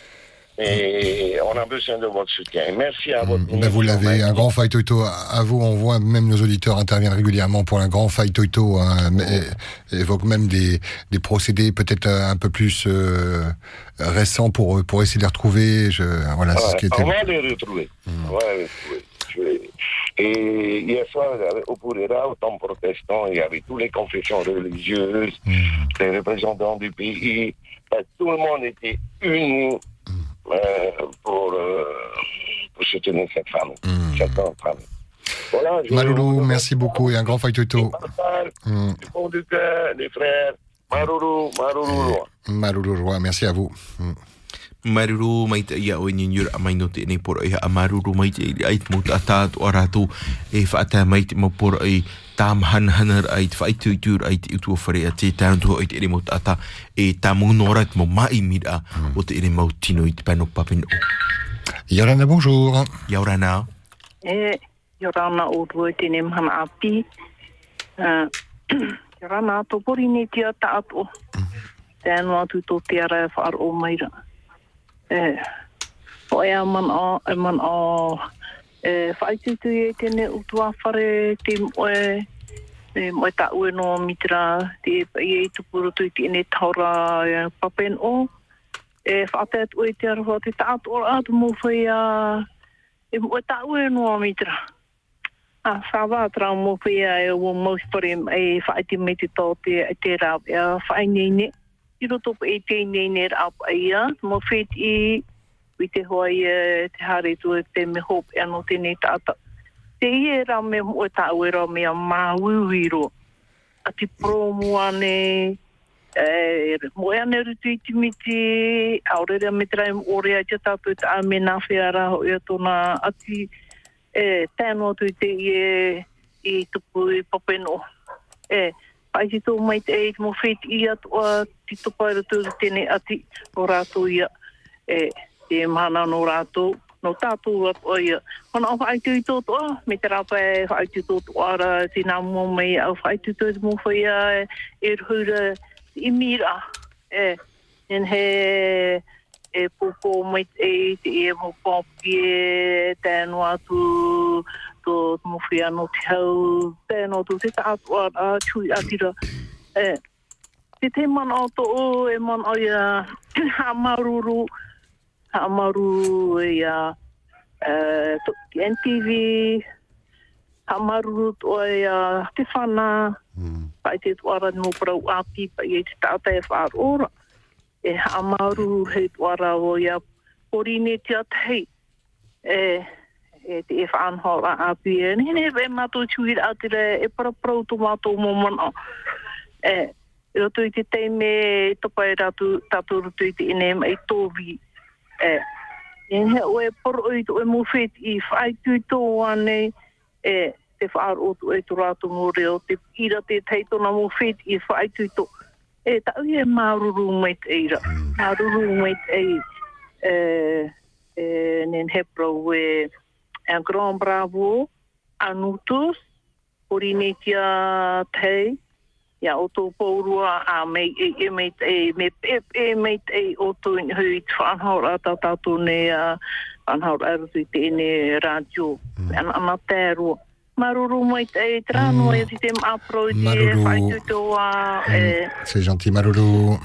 Et on a besoin de votre soutien. Merci à votre Ben, vous l'avez, un grand fight Toto à vous. On voit même nos auditeurs interviennent régulièrement pour un grand fight Toto. Hein, évoque même des, des procédés peut-être un peu plus euh, récents pour pour essayer de les retrouver. Je, voilà, c'est ce qui Ouais, était. on va les retrouver. On va les retrouver. Et hier soir, au Pourera, au temple protestant, il y avait toutes les confessions religieuses, les représentants du pays. Tout le monde était uni pour, euh, pour soutenir cette femme, cette grande femme. Voilà, je Maloulou, merci beaucoup et un grand fight Toto. parle Mm. du fond du cœur des frères. Maroulou, Maroulou. Maloulou Roy, merci à vous. Mm. Maruru mai te ia o ni nyur a mai no te nei por ai a maruru mai te ai e whaata mai te mo por ai tam han hanar ait fai tu tu ait ai tu utu o whare a te i te ere mauta ata e tā mūno ora mai mira o te ere mau tino i te pano papino. Yorana bonjour. Yorana E, Yorana o rua tēne mhana api. Uh, (clears throat) Iorana, tō pori ni ti ata ato. Mm -hmm. Tēnu atu te ara e o maira. E, o ea man a, man a, e, whaitutu e tēne utua whare te moe, e moe ta ue no mitra, te i e tupuru tui tēne taura e, papen o. E whaatet ue te arwa te taat ora atu mo whai a, e moe ta ue no mitra. A sawa tra mo a e o mo e faiti me te tau te te ra e fai nei ne. I roto po e te nei ne ra pa ia mo fit i i te hoa i te hare tu e te me hop e te nei tata. Te i e ra me mo ta ue ra me a ma. A te promo ane e moe ane rutu i timiti, aurere me te rai ore a te tatu te me na whiara ho i ati e tēnō tu te i e i tupu i papeno. E, pai si tō mai te e mo whet i atu a ti tupa i ratu tēne ati o rātou ia. E, te mana no rātou, no tātou atu a ia. Mana o whaitu i tōtu a, me te rapa e whaitu tōtu ara, te nā mua mai au whaitu tōtu mo whai a e rhura i mira. E, en he e popo mai e te e mo popi e tēnu atu tō mo whia no te hau tēnu atu te tātu a, a chui atira e te te man o tō o e man o ia (clears throat) ha maruru ha haamaru i a uh, NTV, haamaru to ya a te whana, mm. pai te tuara no pro api pai e te tata e whaarora. E haamaru he tuara o ya porine te atei. E, e te e whaanhoa api e ni ne ve mato chuir atire e pro pro to mato mo mona e ro i te teime to pai ratu tatu ro to i te ine mai to vi e he o e poro i to e mo fet i whai tui tō ane e te whaar o tu e tu ratu mo reo te ira te teitona mo fet i whai tui tō e tau e maruru mai te eira. Maruru mai te e, e nen hepro e en Grand Bravo, Anutus, Porinetia Tei, ia o tō pōrua a e e e me e e o hui whanhaura tātou ne a whanhaura arutu. Ana ana tērua. Maruru mai te e trānua e te mapro i te Maruru. whaitutoa e C'est gentil, Maruru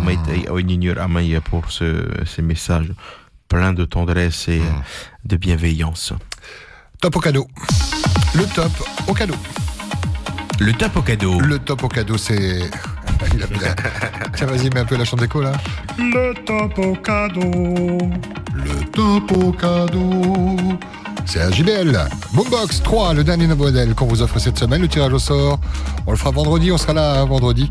mai te pour ce, ces messages pleins de tendresse et de bienveillance. Top au cadeau. Le top au cadeau. Le top au cadeau. Le top au cadeau, c'est. Tiens, vas-y, mets un peu la chante d'écho là. Le top au cadeau. Le top au cadeau. C'est un JBL. Boombox 3, le dernier modèle qu'on vous offre cette semaine. Le tirage au sort, on le fera vendredi. On sera là hein, vendredi.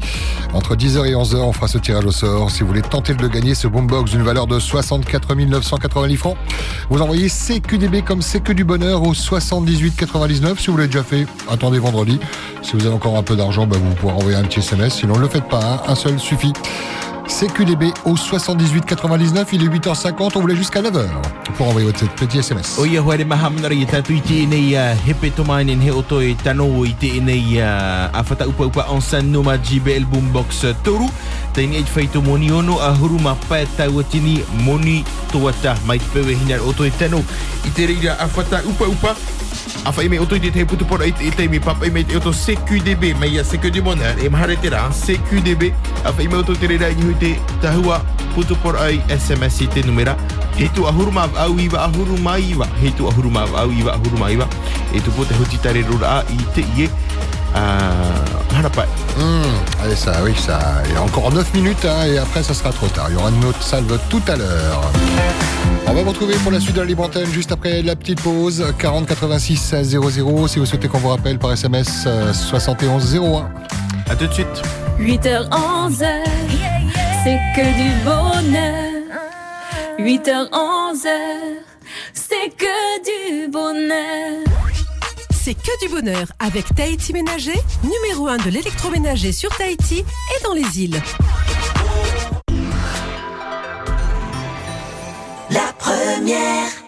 Entre 10h et 11h, on fera ce tirage au sort. Si vous voulez tenter de le gagner, ce Boombox d'une valeur de 64 990 francs, vous envoyez CQDB comme CQ du bonheur au 78,99. Si vous l'avez déjà fait, attendez vendredi. Si vous avez encore un peu d'argent, bah, vous pourrez envoyer un petit SMS. Sinon, ne le faites pas. hein. Un seul suffit. CQDB au 78,99. Il est 8h50. On voulait jusqu'à 9h pour envoyer votre petit SMS. O ia hoare maha manara i tātou i te nei uh, hepe tomainen he oto e tano i te nei uh, a whata upa upa onsan no ma GBL Boombox uh, toru. Taini e whaito moni ono a huru ma pae tau atini moni toata mai te pewe hinar oto e tano. I te reira a whata upa upa. A whai me oto i te te putu pora i te, i te mi papa i me te oto CQDB mai a CQ du bonheur e mahare te rā CQDB a whai me oto te reira i hui te tahua putu pora ai SMS i te numera. He tu ahuru ma au iwa ahuru mai iwa. He tu ahuru ma au iwa ahuru mai iwa. E tu pote huti tare rura a i ie uh, harapai Hum, allez, ça, oui, ça. Il y a encore 9 minutes hein, et après, ça sera trop tard. Il y aura une autre salve tout à l'heure. On va vous retrouver pour la suite de la libre antenne juste après la petite pause. 40 86 00. Si vous souhaitez qu'on vous rappelle par SMS euh, 71 01. À tout de suite. 8h11, c'est que du bonheur. 8h11, c'est que du bonheur. C'est que du bonheur avec Tahiti Ménager, numéro 1 de l'électroménager sur Tahiti et dans les îles. La première.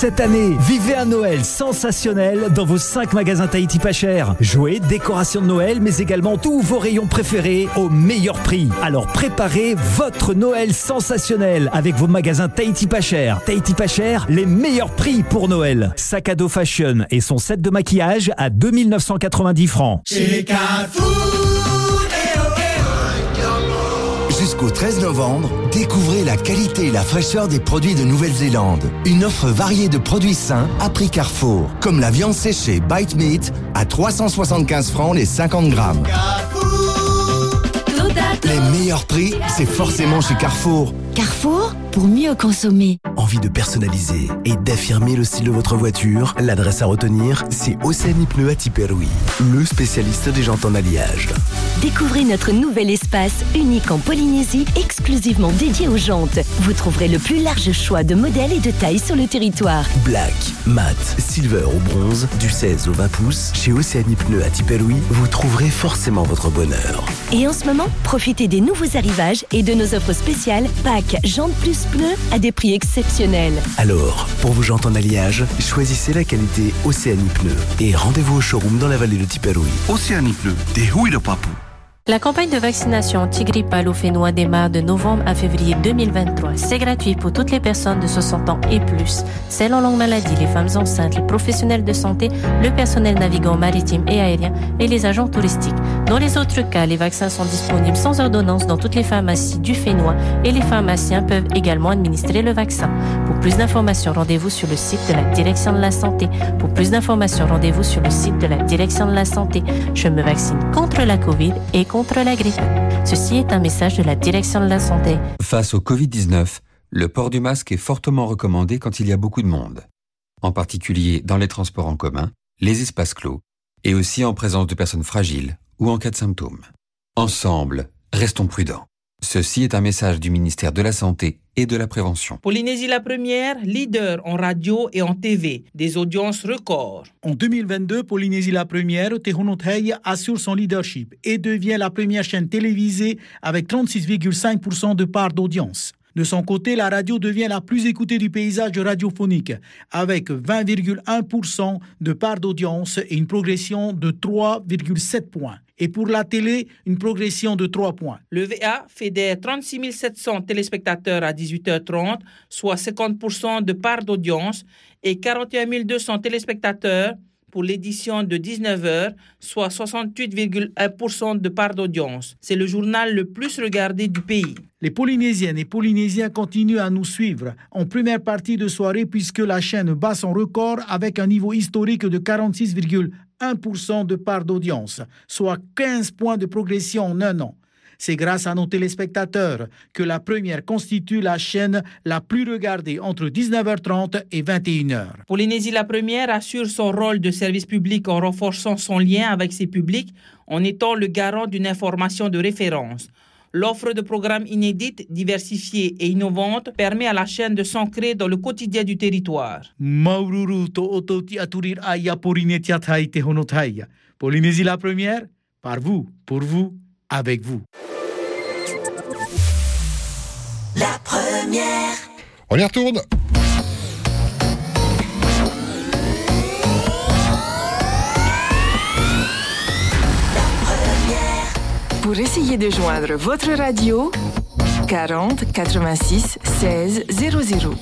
Cette année, vivez un Noël sensationnel dans vos 5 magasins Tahiti pas cher. Jouets, décorations de Noël, mais également tous vos rayons préférés au meilleur prix. Alors préparez votre Noël sensationnel avec vos magasins Tahiti pas cher. Tahiti pas cher, les meilleurs prix pour Noël. Sac à dos fashion et son set de maquillage à 2990 francs. Chez Jusqu'au 13 novembre, découvrez la qualité et la fraîcheur des produits de Nouvelle-Zélande. Une offre variée de produits sains à prix Carrefour, comme la viande séchée Bite Meat à 375 francs les 50 grammes. Les meilleurs prix, c'est forcément chez Carrefour. Carrefour, pour mieux consommer. Envie de personnaliser et d'affirmer le style de votre voiture? L'adresse à retenir, c'est Océanie Pneu à Tiperoui, le spécialiste des jantes en alliage. Découvrez notre nouvel espace unique en Polynésie, exclusivement dédié aux jantes. Vous trouverez le plus large choix de modèles et de tailles sur le territoire. Black, mat, silver ou bronze, du 16 au 20 pouces, chez Océanie Pneu à Tiperoui, vous trouverez forcément votre bonheur. Et en ce moment, profitez des nouveaux arrivages et de nos offres spéciales jantes plus pneus à des prix exceptionnels. Alors, pour vos jantes en alliage, choisissez la qualité Océanie Pneu et rendez-vous au showroom dans la vallée de Tiperoui. Océanie Pneu, des houilles de papou. La campagne de vaccination anti-grippe au fénois démarre de novembre à février 2023. C'est gratuit pour toutes les personnes de 60 ans et plus, celles en longue maladie, les femmes enceintes, les professionnels de santé, le personnel navigant maritime et aérien et les agents touristiques. Dans les autres cas, les vaccins sont disponibles sans ordonnance dans toutes les pharmacies du Fénois et les pharmaciens peuvent également administrer le vaccin. Pour plus d'informations, rendez-vous sur le site de la Direction de la Santé. Pour plus d'informations, rendez-vous sur le site de la Direction de la Santé. Je me vaccine contre la COVID et contre la grippe. Ceci est un message de la Direction de la Santé. Face au Covid-19, le port du masque est fortement recommandé quand il y a beaucoup de monde, en particulier dans les transports en commun, les espaces clos, et aussi en présence de personnes fragiles ou en cas de symptômes. Ensemble, restons prudents. Ceci est un message du ministère de la Santé et de la Prévention. Polynésie la première, leader en radio et en TV, des audiences records. En 2022, Polynésie la première, Tehunothei assure son leadership et devient la première chaîne télévisée avec 36,5% de part d'audience. De son côté, la radio devient la plus écoutée du paysage radiophonique, avec 20,1% de part d'audience et une progression de 3,7 points. Et pour la télé, une progression de 3 points. Le VA fédère 36 700 téléspectateurs à 18h30, soit 50% de part d'audience, et 41 200 téléspectateurs pour l'édition de 19h, soit 68,1% de part d'audience. C'est le journal le plus regardé du pays. Les Polynésiennes et Polynésiens continuent à nous suivre en première partie de soirée puisque la chaîne bat son record avec un niveau historique de 46,1% de part d'audience, soit 15 points de progression en un an. C'est grâce à nos téléspectateurs que la première constitue la chaîne la plus regardée entre 19h30 et 21h. Polynésie la première assure son rôle de service public en renforçant son lien avec ses publics en étant le garant d'une information de référence. L'offre de programmes inédites, diversifiées et innovantes permet à la chaîne de s'ancrer dans le quotidien du territoire. Maururu to ototi aturir aya porinetia thai te hono thai. Polynésie la première, par vous, pour vous, avec vous. La première. On y retourne. Pour essayer de joindre votre radio, 40 86 16 00.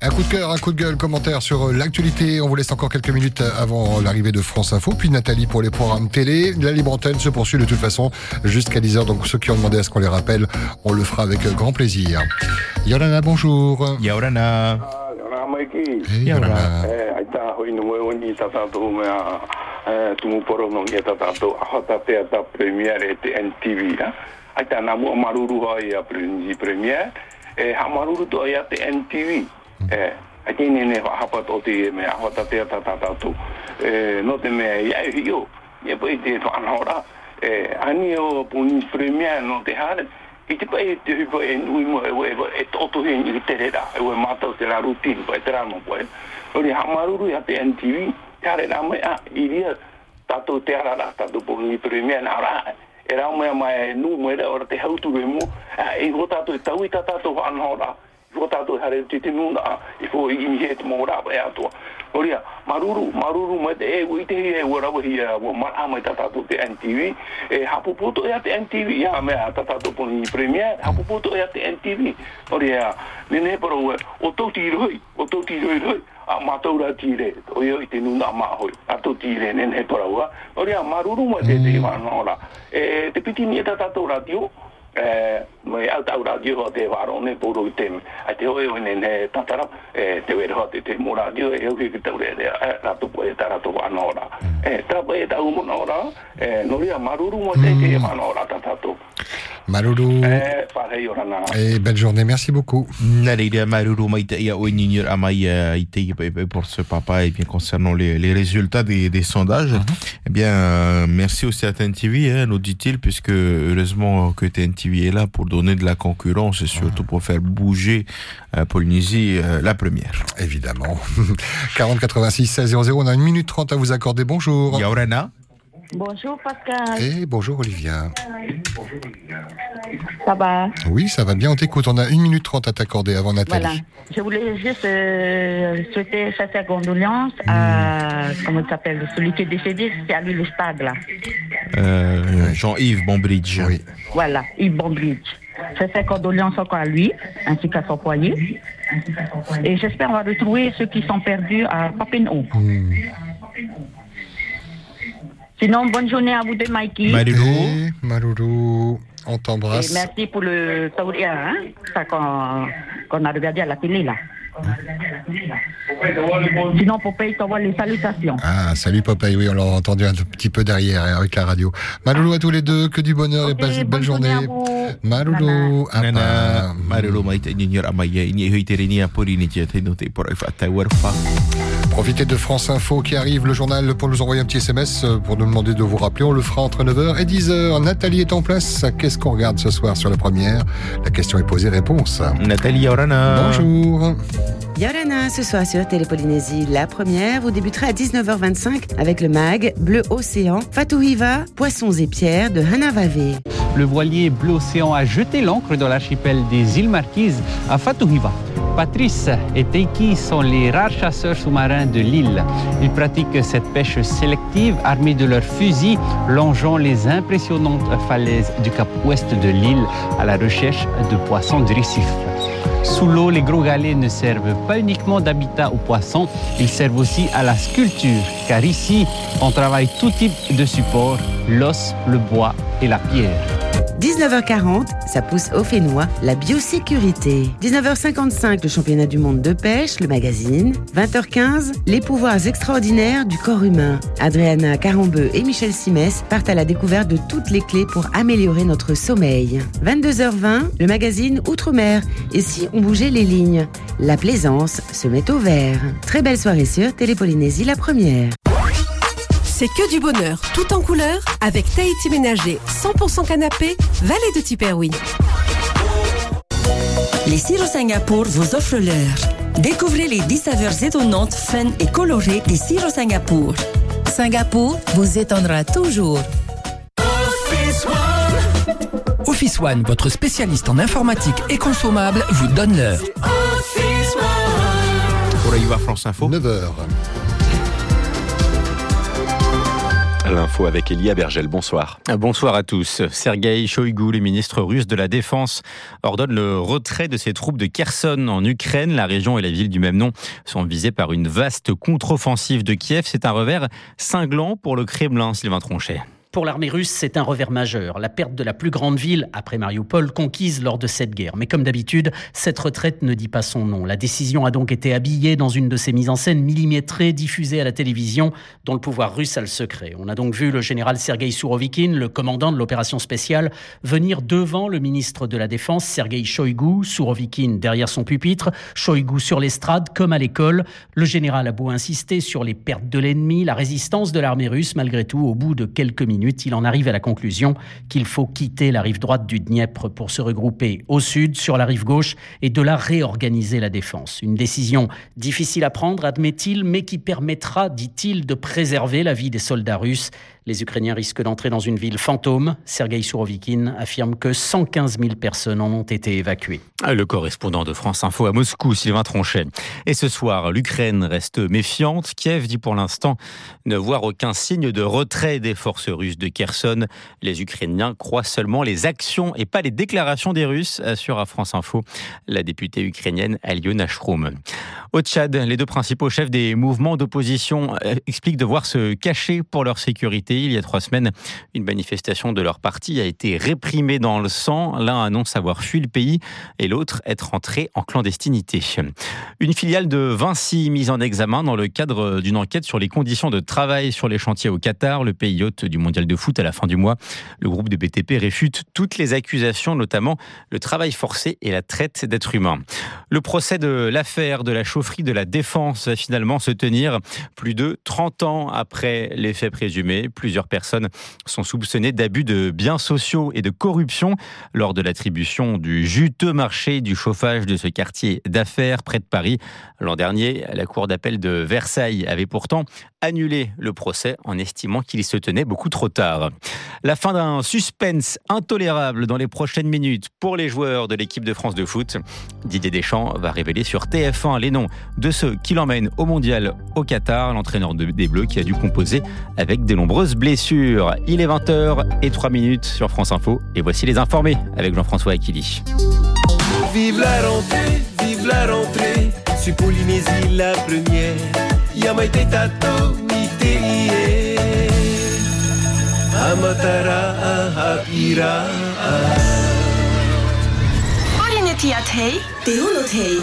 Un coup de cœur, un coup de gueule, commentaire sur euh, l'actualité. On vous laisse encore quelques minutes avant l'arrivée de France Info. Puis Nathalie pour les programmes télé. La libre antenne se poursuit de toute façon jusqu'à 10h. Donc ceux qui ont demandé à ce qu'on les rappelle, on le fera avec grand plaisir. Yorana, bonjour. Yorana. Yorana Maiki. Hey, Yorana. tumu poro no ia tata to aha tata ta premier e te NTV ha? Ai ta namu maruru ha ia prinji premier e ha maruru to ia te NTV e ai ni ne ha pa to te me aha tata ta tata to e no te me ia i yo e pui te to anora e ani o puni premier no te ha i te pai te hupo e nui mo e e e toto he ni te rera. E ue mātau o te la rutin pa te rano pa ori ha maruru te NTV tare na mai a iria tatu te ara ra tatu po ni premia na ra era mai mai nu mai da ora te hautu we mo e ho tatu e tau i tatu ho an ho ra ho tatu hare ti ti nu na i fo i mi het mo ra ba ya Oria, maruru, maruru mai te e ui te hi e ua rawa hi a ua mara mai ta tatou te NTV. E hapu poto e te NTV, ia mea ta tatou po ni premier, hapu poto e te NTV. Oria, nene paro e, o tau ti roi, o tau ti roi roi, a mātou rā tire, o iau i te nuna mā hoi, a tau tire nene parau a. Oria, maruru mai te te whanora. E, te piti ni e ta tatou rā tio, e, mai au tau radio ho te wharo ne i te a te hoi o ne tatara e te wera ho te te mo radio e au ki tau re re rato po e ta rato whanora e ta po e tau mo nora e noria maruru mo te te whanora ta tato Maruru. e ora nā Et belle journée, merci beaucoup. Nareira Maruru Ite pour ce papa et bien concernant les, les résultats des, des sondages. Eh bien, euh, merci aussi à TNTV, hein, nous dit-il, puisque heureusement que TNTV est là pour donner de la concurrence et surtout pour faire bouger euh, Polynésie euh, la première. Évidemment. 40 86 16 00, on a une minute 30 à vous accorder. Bonjour. Yaurana. Bonjour Pascal. Et bonjour Olivia. Ça va? Oui, ça va bien, on t'écoute. On a une minute 30 à t'accorder avant Nathalie. Voilà. Je voulais juste euh, souhaiter sincères condoléances à, comment il s'appelle, celui qui est décédé, c'est à lui le stade là. Euh, Jean-Yves Bombridge. Oui. Voilà, Yves Bombridge. Sincères condoléances encore à lui, ainsi qu'à son foyer. Et j'espère on va retrouver ceux qui sont perdus à Papineau. Sinon, bonne journée à vous deux, Mikey. Eh, Maruru, on Et t'embrasse. merci pour le Tauria, hein, ça qu'on qu'on a regardé à la télé là. Sinon, Popeye t'envoie les salutations. Ah, salut Popeye, oui, on l'a entendu un petit peu derrière avec la radio. Maloulou à tous les deux, que du bonheur et belle, belle journée. Maloulou, à Nana Maruru Maïta Nignur Amaya Ini Huitereni a Polynésie Teno Te Por Fata Werfa. Profitez de France Info qui arrive, le journal, pour nous envoyer un petit SMS, euh, pour nous demander de vous rappeler. On le fera entre 9h et 10h. Nathalie est en place. Qu'est-ce qu'on regarde ce soir sur la première? La question est posée, réponse. Nathalie Yaurana. Bonjour. Yorana, ce soir sur Télépolynésie, la première, vous débuterez à 19h25 avec le mag Bleu Océan, Fatouhiva, Poissons et Pierres de Hanavave. Le voilier Bleu Océan a jeté l'ancre dans l'archipel des îles Marquises à Fatouhiva. Patrice et Teiki sont les rares chasseurs sous-marins de l'île. Ils pratiquent cette pêche sélective armés de leurs fusils, longeant les impressionnantes falaises du cap ouest de l'île à la recherche de poissons récif. Sous l'eau, les gros galets ne servent pas uniquement d'habitat aux poissons, ils servent aussi à la sculpture, car ici, on travaille tout type de support, l'os, le bois et la pierre. 19h40, ça pousse au Fénois, la biosécurité. 19h55, le championnat du monde de pêche, le magazine. 20h15, les pouvoirs extraordinaires du corps humain. Adriana Carambeu et Michel Simès partent à la découverte de toutes les clés pour améliorer notre sommeil. 22h20, le magazine Outre-mer. Et si on bougeait les lignes? La plaisance se met au vert. Très belle soirée sur Télépolynésie la première. C'est que du bonheur, tout en couleur, avec Tahiti Ménager, 100% canapé, vallée de Tiperoui. Les sirops Singapour vous offrent l'heure. Découvrez les 10 saveurs étonnantes, fun et colorées des sirops Singapour. Singapour vous étonnera toujours. Office One, votre spécialiste en informatique et consommable, vous donne l'heure. Pour voir France Info. 9h. L'info avec Elia Bergel, bonsoir. Bonsoir à tous. Sergei Shoigu, le ministre russe de la Défense, ordonne le retrait de ses troupes de Kherson en Ukraine. La région et la ville du même nom sont visées par une vaste contre-offensive de Kiev. C'est un revers cinglant pour le Kremlin, Sylvain Tronchet. Pour l'armée russe, c'est un revers majeur, la perte de la plus grande ville, après Mariupol, conquise lors de cette guerre. Mais comme d'habitude, cette retraite ne dit pas son nom. La décision a donc été habillée dans une de ces mises en scène millimétrées diffusées à la télévision, dont le pouvoir russe a le secret. On a donc vu le général Sergei Sourovikine, le commandant de l'opération spéciale, venir devant le ministre de la Défense, Sergei Shoigu, Sourovikine derrière son pupitre, Shoigu sur l'estrade, comme à l'école. Le général a beau insister sur les pertes de l'ennemi, la résistance de l'armée russe, malgré tout, au bout de quelques minutes, il en arrive à la conclusion qu'il faut quitter la rive droite du Dniepr pour se regrouper au sud, sur la rive gauche, et de la réorganiser la défense. Une décision difficile à prendre, admet-il, mais qui permettra, dit-il, de préserver la vie des soldats russes les Ukrainiens risquent d'entrer dans une ville fantôme. Sergei Sourovikine affirme que 115 000 personnes en ont été évacuées. Le correspondant de France Info à Moscou, Sylvain Tronchet. Et ce soir, l'Ukraine reste méfiante. Kiev dit pour l'instant ne voir aucun signe de retrait des forces russes de Kherson. Les Ukrainiens croient seulement les actions et pas les déclarations des Russes, assure à France Info la députée ukrainienne Aliona Shroum. Au Tchad, les deux principaux chefs des mouvements d'opposition euh, expliquent devoir se cacher pour leur sécurité il y a trois semaines, une manifestation de leur parti a été réprimée dans le sang. L'un annonce avoir fui le pays et l'autre être entré en clandestinité. Une filiale de Vinci mise en examen dans le cadre d'une enquête sur les conditions de travail sur les chantiers au Qatar, le pays hôte du mondial de foot à la fin du mois. Le groupe de BTP réfute toutes les accusations, notamment le travail forcé et la traite d'êtres humains. Le procès de l'affaire de la chaufferie de la Défense va finalement se tenir plus de 30 ans après les faits présumés. Plusieurs personnes sont soupçonnées d'abus de biens sociaux et de corruption lors de l'attribution du juteux marché du chauffage de ce quartier d'affaires près de Paris. L'an dernier, la Cour d'appel de Versailles avait pourtant annulé le procès en estimant qu'il se tenait beaucoup trop tard. La fin d'un suspense intolérable dans les prochaines minutes pour les joueurs de l'équipe de France de foot. Didier Deschamps va révéler sur TF1 les noms de ceux qui l'emmènent au mondial au Qatar, l'entraîneur des Bleus qui a dû composer avec de nombreuses blessures. Il est 20h et 3 minutes sur France Info et voici les informés avec Jean-François Aquili. Vive la rentrée, vive la rentrée, sur Polynésie la première. Yamaite tato amatara ahapira. Polynesia Tei, Tehunotei.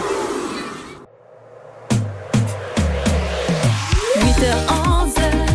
8h11,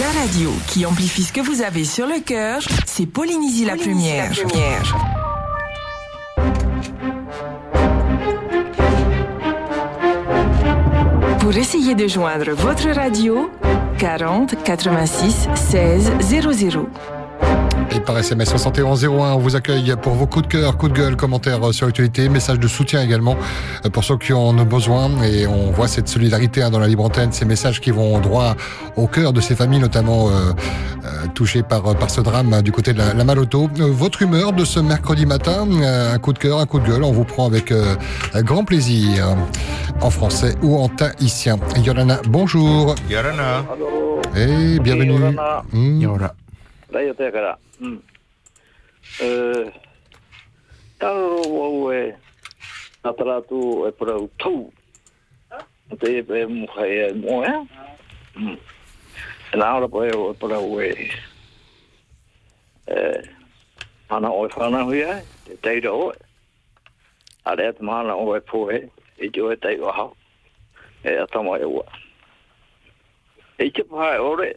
La radio qui amplifie ce que vous avez sur le cœur, c'est Polynésie, la Plumière. La plumière. Pour essayer de joindre votre radio, 40 86 16 00. Par SMS 7101, on vous accueille pour vos coups de cœur, coups de gueule, commentaires sur l'actualité, messages de soutien également euh, pour ceux qui en ont besoin. Et on voit cette solidarité hein, dans la libre antenne, ces messages qui vont droit au cœur de ces familles, notamment euh, euh, touchées par, par ce drame hein, du côté de la, la Maloto. Euh, votre humeur de ce mercredi matin, euh, un coup de cœur, un coup de gueule, on vous prend avec euh, grand plaisir en français ou en tahitien. Yorana, bonjour. Yorana. Et bienvenue. Yorana. Hmm. Rai o te kara. Mm. Uh, taro wau e nga taratu e parau tau. Te e pe muha e moe. e. Mm. Nā ora po e o e parau e e ana o e whana hui ai, te teira o e. A rea te mahana o e po e, e jo e tei o hau. E atama e ua. E te paha e ore,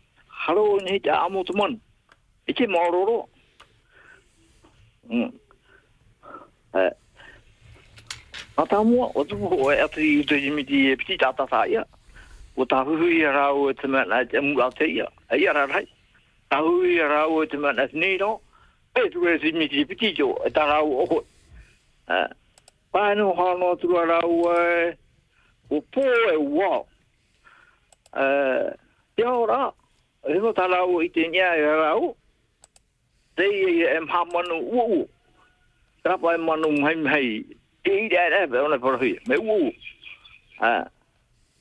haro ni ta amot man ite mororo mm ata mo o ko atri de mi di petit ata sa ia. o ta i ya ra o te ma te mu ate ya ya ra rārai. ta i ya ra o te ma na ni e tu re mi e piti jo ta rāu o hoi. pa no ha tura rāu e... o pō e wa eh ya rāu no tala o i te nia e rau. Te i e mha manu uu. Rapa e manu mhai mhai. Te i rea rea pe ona parahui. Me uu. Ah.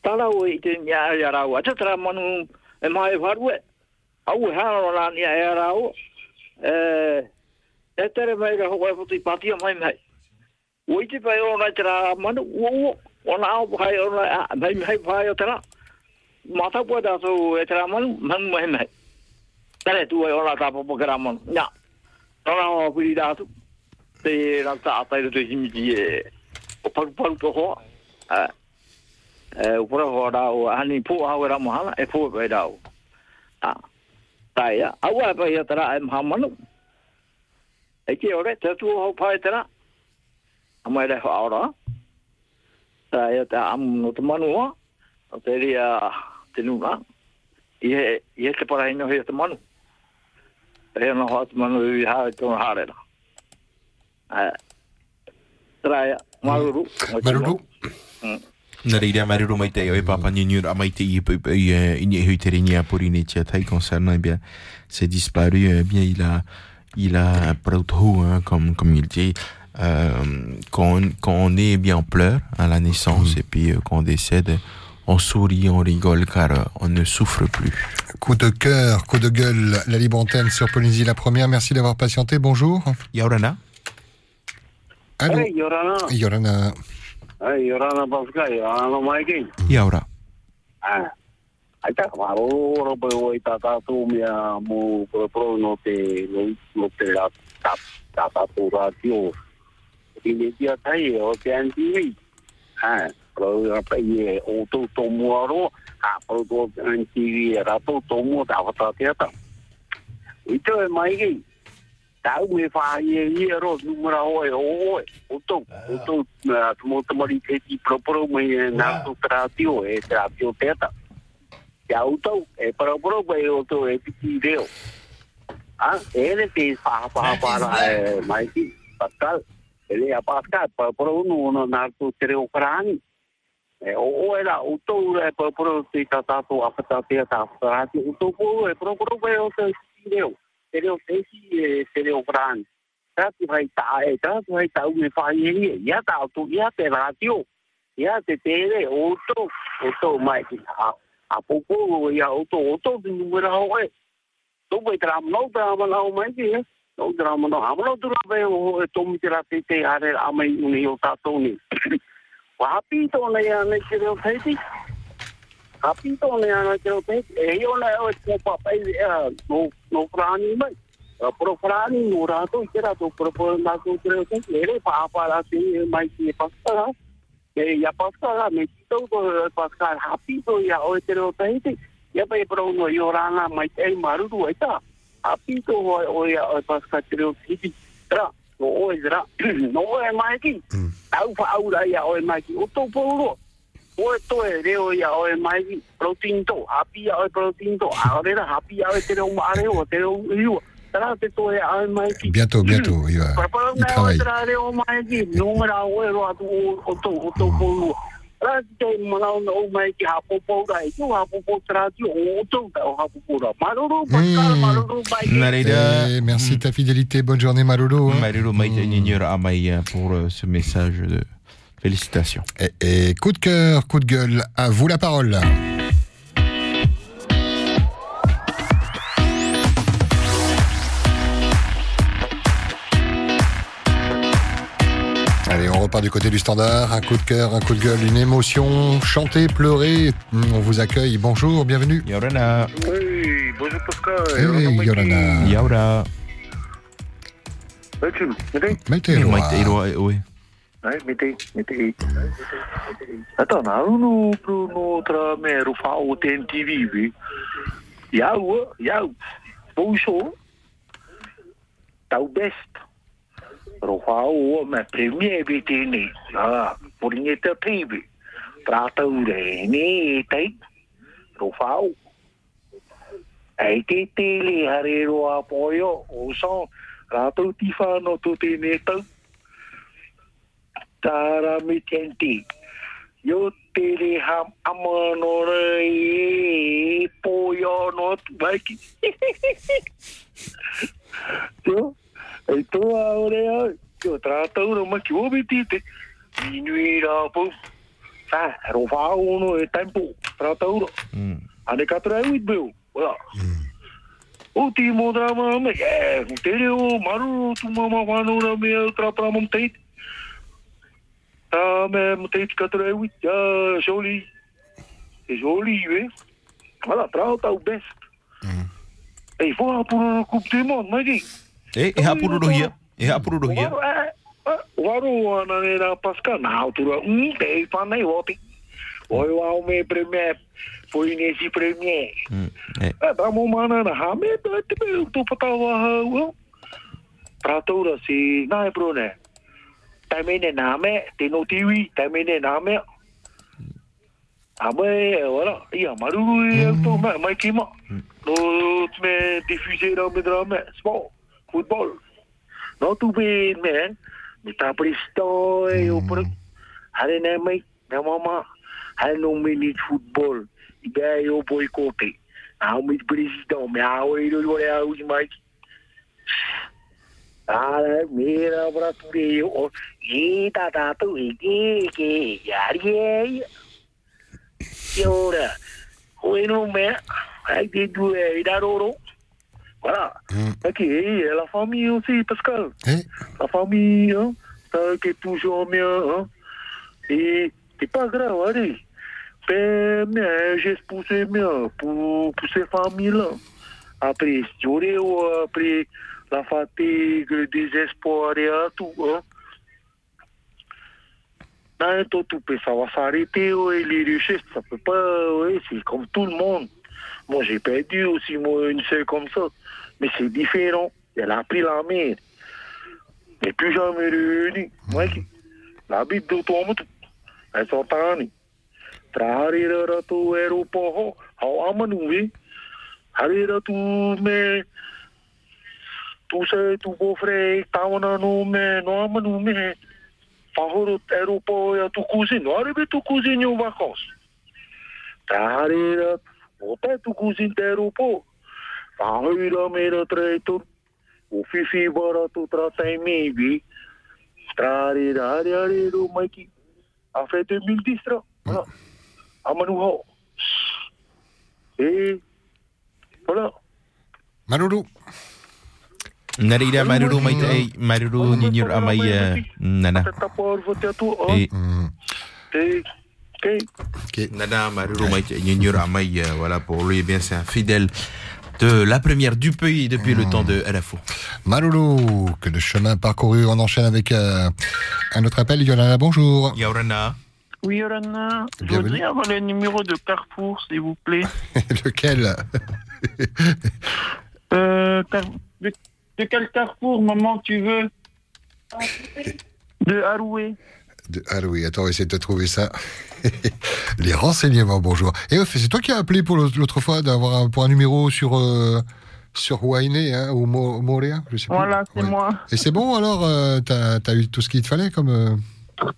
Tala o i te nia e rau. Ata tara manu e mha e wharu e. Au e hana o nia e rau. E, tere mai ra hoa e puti patia mhai mhai. O te pai ona i tera manu uu. Ona au pai ona mhai mhai pai o tera mata po da so e tra man man mo hem tare tu e ora ta po po gra man nya. Ora o pi da tu te ra ta ta ru te himi di e o pa pa ko ho a e o pro ho da o ani po ha ra mo hala e po pe da o a ta ya a wa pa ya tra e ma man e ke ore te tu ho pa tra a mai re ho ora. Ta ya ta am no te manu o te ria te nuna. I he, i he te parahino he te manu. E ana hoa te manu i hae tōna hārera. Uh, Traia, maruru. Maruru. Na reira maruru mai te o e papa ni a mai te i i hui te ringi a puri ni tia tai concernant eh bien c'est disparu eh bien il a il a proto hein, comme comme il dit euh, quand, on, quand on est bien en pleurs à la naissance et puis euh, quand on décède on sourit, on rigole car euh, on ne souffre plus. Coup de cœur, coup de gueule, la libre antenne sur Polynésie la première. Merci d'avoir patienté. Bonjour. Yorana. Allô. Hey, Yorana. Yorana. Hey, Yorana Pascal, Yorana Maiki. Yaura. Ah. Ai ta ma o ro pe o ta ta tu mia mo pro pro no te no no te la ta ta ta tu ra tio. Ti ne dia tai o te an TV. Ah, kau apa ye auto tomu aro apa tu anti era tu tomu dah kata tiada itu yang mai ni tahu me fa ye ye aro nomor aku ye oh auto auto semua semua di kiri proper me nak tu teratio e teratio tiada ya auto eh proper me auto eh pilih dia ah eh ni pilih fa fa fa lah mai ni pascal ele é a Pascal para para o nono na arte do Ucrânia e o o era o to e po pro ti ta ta to a ta te ta ta ti o to po e pro pro pe o te ti leo te leo te ti e te leo gran ta tu vai ta e ta tu vai ta u me fa ye ye ya ta o tu ya te ratio ya te te re o tou o mai ki a a po po ya o tou o tou ni ra o e to vai tra mo no ta ma la o mai ki no tra mo no ha mo no tu la pe o to mi te ra te te are a mai uni o ta to ni Wapi tō nei a nei te reo teiti, Happy to ne ana te o te e yo na o te papa e no no frani mai pro frani no rato i ra to pro pro na to te o te le pa pa la si mai ki pasta e ya pasta me to to pasta happy to ya o te o te ya pa pro no yo rana mai te maru tu ai ta happy to o o ya o pasta te o te ra no (clears throat) o e no e mai ki au pa o e mai ki o o e to reo ia o e mai ki protein to, hapi ia o e protein to, a o rera hapi ia o e te reo maare o te reo iua. Tara te to e a e mai ki. Bientôt, bientôt, il va. Parapara Il mai o travaille. tera reo mai ki, numera o e roa tu o o to, o to po ua. Tara te te manao na o mai ki hapo po ra, e tu hapo po tera ti o o to ta o hapo po ra. Maroro, Pascal, maroro, mai ki. Nareda. Eh, merci de ta fidélité. Bonne journée, Malolo. hein. Amaya pour euh, ce message de félicitations. Et, et coup de cœur, coup de gueule, à vous la parole. Repart du côté du standard. Un coup de cœur, un coup de gueule, une émotion. Chanter, pleurer. On vous accueille. Bonjour, bienvenue. Yorana. Hey, bonjour Pascal. Hey, Yorana. Iroa, oui. Mete, mete. Ata na no pro no tra me ro fa o ten TV vi. Iau, iau. Pouso. Tau best. O premier vi tini. Ah, por ni te TV. Trata ure ni tai. Ro fa o. Ai te tele hare ro apoio o so. Rato tifano tu te. Tara mi tenti. Yo tele ham amano re po yo no baki. Yo, (laughs) e to ahora ya. Yo trata uno más que vos metiste. Minuira po. Sa, ro fa uno e tempo. Trata uno. Ane katra e wit beu. Wala. O timo drama me. Eh, tele o maru tu mama wano na me tra pra mom teit. Ah, mais mon tête quatre oui, ah, joli. C'est joli, oui. Voilà, trauta au best. Et voilà pour la Coupe du Monde, m'a dit. Eh, e hapuru rohia. E hapuru rohia. Waru ana ne na paska na altura um te panai vote. Oi wa me premier foi nesse premier. Eh. É, tá mo mana na ha me te pe tu patawa ha. Pratura si na e brune. Também é nome, tem no TV, também é nome. Ame, voilà, ia maruru e to me mai kima. No me diffuser dans mes drames, sport, football. No tu be man, mi ta presto e o por. Hare ne mai, na mama, hare no minute football. Ibe eu boicote. Ah, mi presidente, me a oi do ore a uji mai. Ara, mira pra tu de o e ta ta tu e que que yari e ora oi no me ai de du e voilà ok et la famille aussi Pascal la famille hein, ça qui est toujours bien hein. et c'est pas grave allez mais j'ai poussé bien pour pour ces familles là après j'aurais après la fatigue, le désespoir et tout. Hein. Non, tout, tout peut, ça va s'arrêter, ouais, les richesses, ça peut pas, ouais, c'est comme tout le monde. Moi, j'ai perdu aussi, moi, une seule comme ça. Mais c'est différent. Elle a pris la mer. Mais plus jamais réunie. Moi, la bite de toi, moi, tout. Elle s'en tani. Traharira tu aeroporto, hau amanu, oui. Harira tu, mais, tu se tu beau-frère tawana no me no ama no me favoro aeropo ya tu cousine no arrive tu cousine en vacances tarira ota tu cousine aeropo Tahira mera treitur. O fifi bara tu tratai mibi. Trari rari rari ru maiki. A fait 2010 tra. Voilà. A manu ho. Et voilà. Maruru. Narira maruru mai tai maruru nyinyur amai eh, nana. Et Et Nana maruru mai tai nyinyur amai eh, voilà pour lui eh bien c'est un fidèle de la première du pays depuis le temps de LFO. Maloulou, que de chemin parcouru. On enchaîne avec euh, un autre appel. Yolanda, bonjour. Yaurana. Oui, Yorana, je Bienvenue. voudrais avoir le numéro de Carrefour, s'il vous plaît. (laughs) Lequel? Euh, car- de, de quel Carrefour, maman, tu veux? De Haroué. De- Ah oui, attends, on va essayer de trouver ça. (laughs) Les renseignements, bonjour. Et Off, c'est toi qui as appelé pour l'autre fois d'avoir un, pour un numéro sur euh, sur hein, ou Mo- Moréa, je sais plus. Voilà, c'est Ouais. moi. Et c'est bon alors euh, T'as as eu tout ce qu'il te fallait comme euh, (laughs)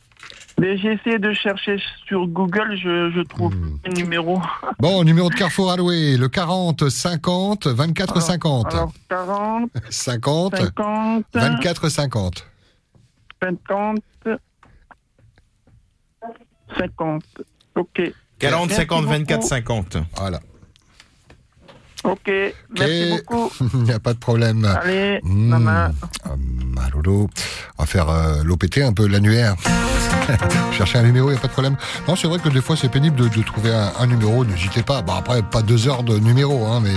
Mais j'ai essayé de chercher sur Google, je, je trouve Hmm. le numéro. (laughs) Bon, numéro de Carrefour Alloué, le 40 50 24 50. Alors, 40, 50 50, 24 50. 50, 50. Ok. 40 Merci 50 24 beaucoup. 50. Voilà. Ok, merci beaucoup. (laughs) Il n'y a pas de problème. Allez, Mmh. maman. Ah, Malolo. On va faire euh, l'OPT un peu, l'annuaire. (laughs) Chercher un numéro, il n'y a pas de problème. Non, c'est vrai que des fois, c'est pénible de, de trouver un, un numéro. N'hésitez pas. Bon, après, pas deux heures de numéro, hein, mais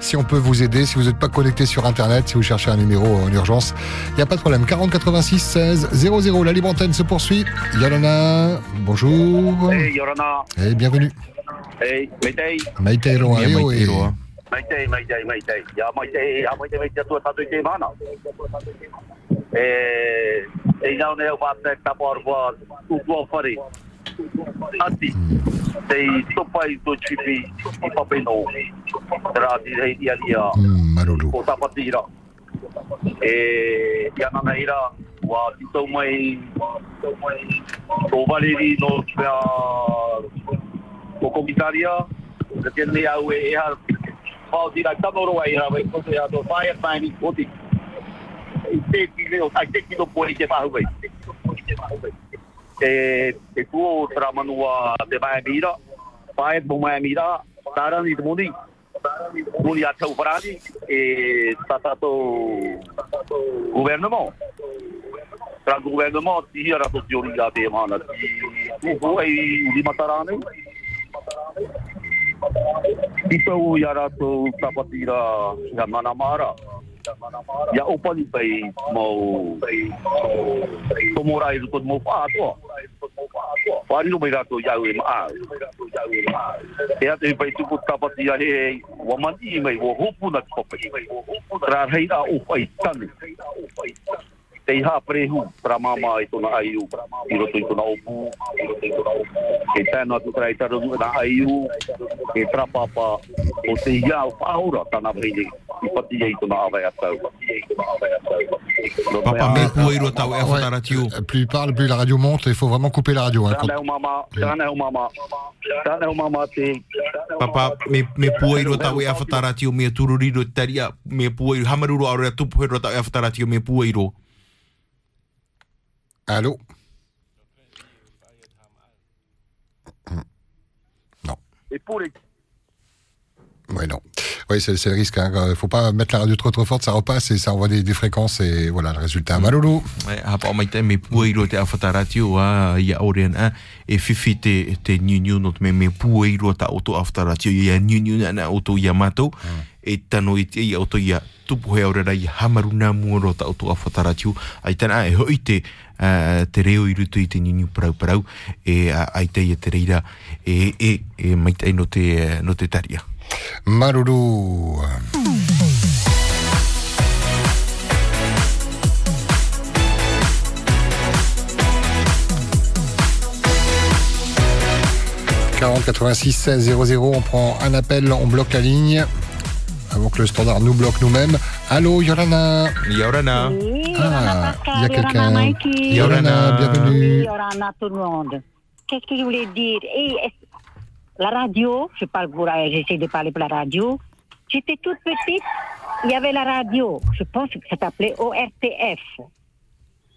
si on peut vous aider, si vous n'êtes pas connecté sur Internet, si vous cherchez un numéro en urgence, il n'y a pas de problème. 40 86 16 00. La libre antenne se poursuit. Yolana, bonjour. Hey, Yorana. Et bienvenue. Hey, Meitei. Maïté Roa. Mai te, mai te, mai te. Ia mai te, ia mai te, mai te atua tatu i te mana. E, e nau ne au mātne tapu arwa tūtua whare. Ati, te topai tupai tō chipi i papeno. Te rā ti rei i alia. Maruru. O tapati ira. E, i anana ira, wa ti tau mai, tō valeri no o komitaria Te tēnei au e eha pao tira tanoro ai hara, wai koto ia to whaia taini koti. I te ki leo, ai te ki no pori te whahu wai. E, e tuo tra manua te mai mira, whaia mo mai mira, tarani te moni, moni a tau parani, e tatato gouvernement. Tra gouvernement, ti hia rato tiori a te mana, ti uhu ai lima tarane, Ti tau ia rātou tapatira ia mana mara. Ia opani pai mau tomora i ruko mau whātoa. Whāriro mai rātou iau e maa. E ate pai tuku tapatira he he wamani i mai wo hopuna kopai. Rā reira o pai tane. Te iha prehu, pra mama i tona aiu, i roto i tona opu, e tēnā tu trai tara nua na aiu, e trapapa, o te iau whaora tana vreine, i pati ei tona awai atau. Papa me tau e. Plus il parle, plus la radio monte. Il faut vraiment couper la radio. hein, quand- mama, mama te, Papa, me, me pueiro tau e awhataratio, me tururiro taria, me hamaruro aura e me pueiro. Allô? E pure Oui, non. Oui, c'est c'est le risque. Il ne faut pas mettre la radio trop trop forte, ça repasse et ça envoie des, des fréquences et voilà le résultat. Malolo. Hapa o mai te me pueiro te awhataratio a ia orean a e whiwhi te, te niu no te me me pueiro ta auto awhataratio ia niu niu na auto ia matou e tano i te ia auto ia tupu i hamaru nā muoro ta auto ai e hoi i i e uh, e, e, e mai te no taria. Malolo. « 40 86 16 00, on prend un appel, on bloque la ligne avant que le standard nous bloque nous-mêmes. Allô, Yorana Yorana Ah, il y a quelqu'un. Yorana, bienvenue. Yorana, tout le monde. Qu'est-ce que je voulais dire? Et La radio, je parle pour, j'essaie de parler pour la radio. j'étais toute petite, il y avait la radio. Je pense que ça s'appelait ORTF.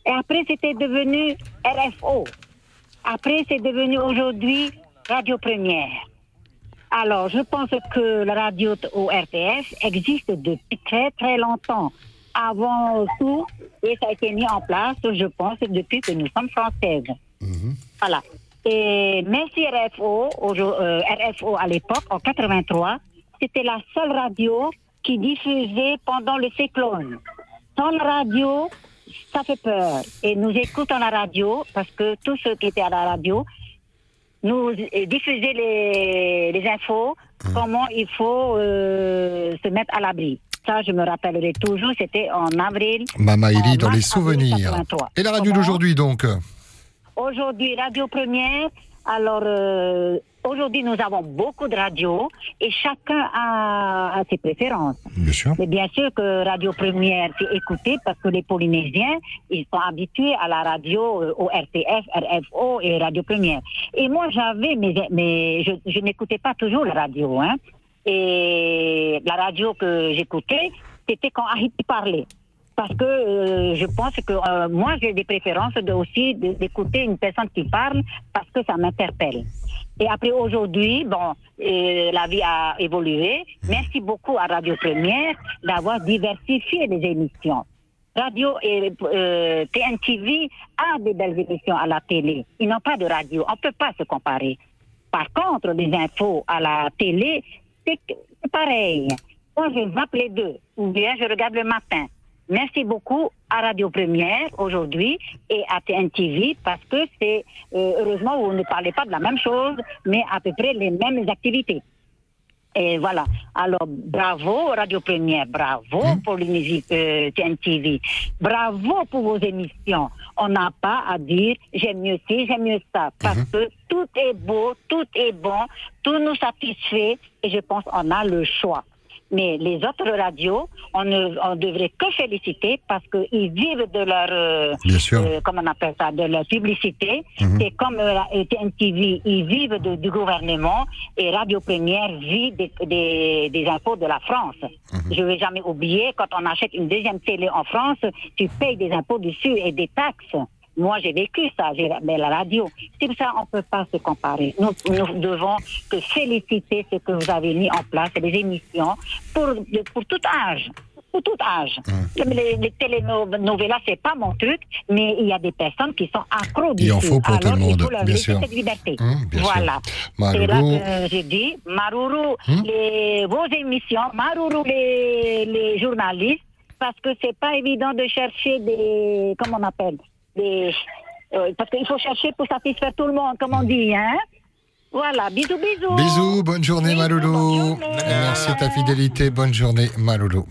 Et après, c'était devenu RFO. Après, c'est devenu aujourd'hui Radio Première. Alors, je pense que la radio ORTF existe depuis très très longtemps. Avant tout, et ça a été mis en place, je pense, depuis que nous sommes françaises. Voilà. Et merci RFO, aujourd- euh, RFO à l'époque, en 83, c'était la seule radio qui diffusait pendant le cyclone. Sans la radio, ça fait peur. Et nous écoutons la radio parce que tous ceux qui étaient à la radio nous euh, diffusaient les, les infos, comment il faut euh, se mettre à l'abri. Ça, je me rappellerai toujours, c'était en avril. Mama en Eli dans les souvenirs. avril 83. Et la radio d'aujourd'hui donc Aujourd'hui, Radio Première. Alors, euh, aujourd'hui, nous avons beaucoup de radios et chacun a, a ses préférences. Bien sûr. Mais bien sûr que Radio Première, c'est écouté parce que les Polynésiens, ils sont habitués à la radio euh, au RTF, RFO et Radio Première. Et moi, j'avais, mais, mais je, je n'écoutais pas toujours la radio. Hein. Et la radio que j'écoutais, c'était quand Haïti parlait parce que euh, je pense que euh, moi j'ai des préférences de, aussi d'écouter une personne qui parle parce que ça m'interpelle. Et après aujourd'hui, bon, la vie a évolué. Merci beaucoup à Radio Première d'avoir diversifié les émissions. Radio et euh, TNTV a des belles émissions à la télé. Ils n'ont pas de radio. On ne peut pas se comparer. Par contre, les infos à la télé, c'est pareil. Moi, je zappe les deux. Ou bien je regarde le matin. Merci beaucoup à Radio Première aujourd'hui et à TNTV parce que c'est, euh, heureusement, vous ne parlez pas de la même chose, mais à peu près les mêmes activités. Et voilà. Alors, bravo Radio Première, bravo Polynésie euh, TNTV, bravo pour vos émissions. On n'a pas à dire j'aime mieux ci, j'aime mieux ça, parce que tout est beau, tout est bon, tout nous satisfait et je pense qu'on a le choix. Mais les autres radios, on ne on devrait que féliciter parce qu'ils vivent de leur, euh, euh, comment on appelle ça, de leur publicité. Mhm. C'est comme euh, TNTV, ils vivent de- du gouvernement et Radio Première vit des, des, des impôts de la France. Je ne vais jamais oublier, quand on achète une deuxième télé en France, tu payes des impôts dessus et des taxes. Moi, j'ai vécu ça, j'ai mais la radio. C'est pour ça qu'on ne peut pas se comparer. Nous, nous devons que féliciter ce que vous avez mis en place, les émissions, pour, pour tout âge. Pour tout âge. Les, les telenovelas, c'est pas mon truc, mais il y a des personnes qui sont accros Il en faut pour tout Alors, le il monde, bien sûr. cette liberté. Hum, bien voilà. C'est là que j'ai dit, Maruru, Hum. les, vos émissions, Maruru, les, les journalistes, parce que c'est pas évident de chercher des, comment on appelle, des, euh, parce qu'il faut chercher pour satisfaire tout le monde, comme on dit, hein. Voilà, bisous, bisous. Bisous, bonne journée Maloulou. Merci de ta fidélité, bonne journée Maloulou.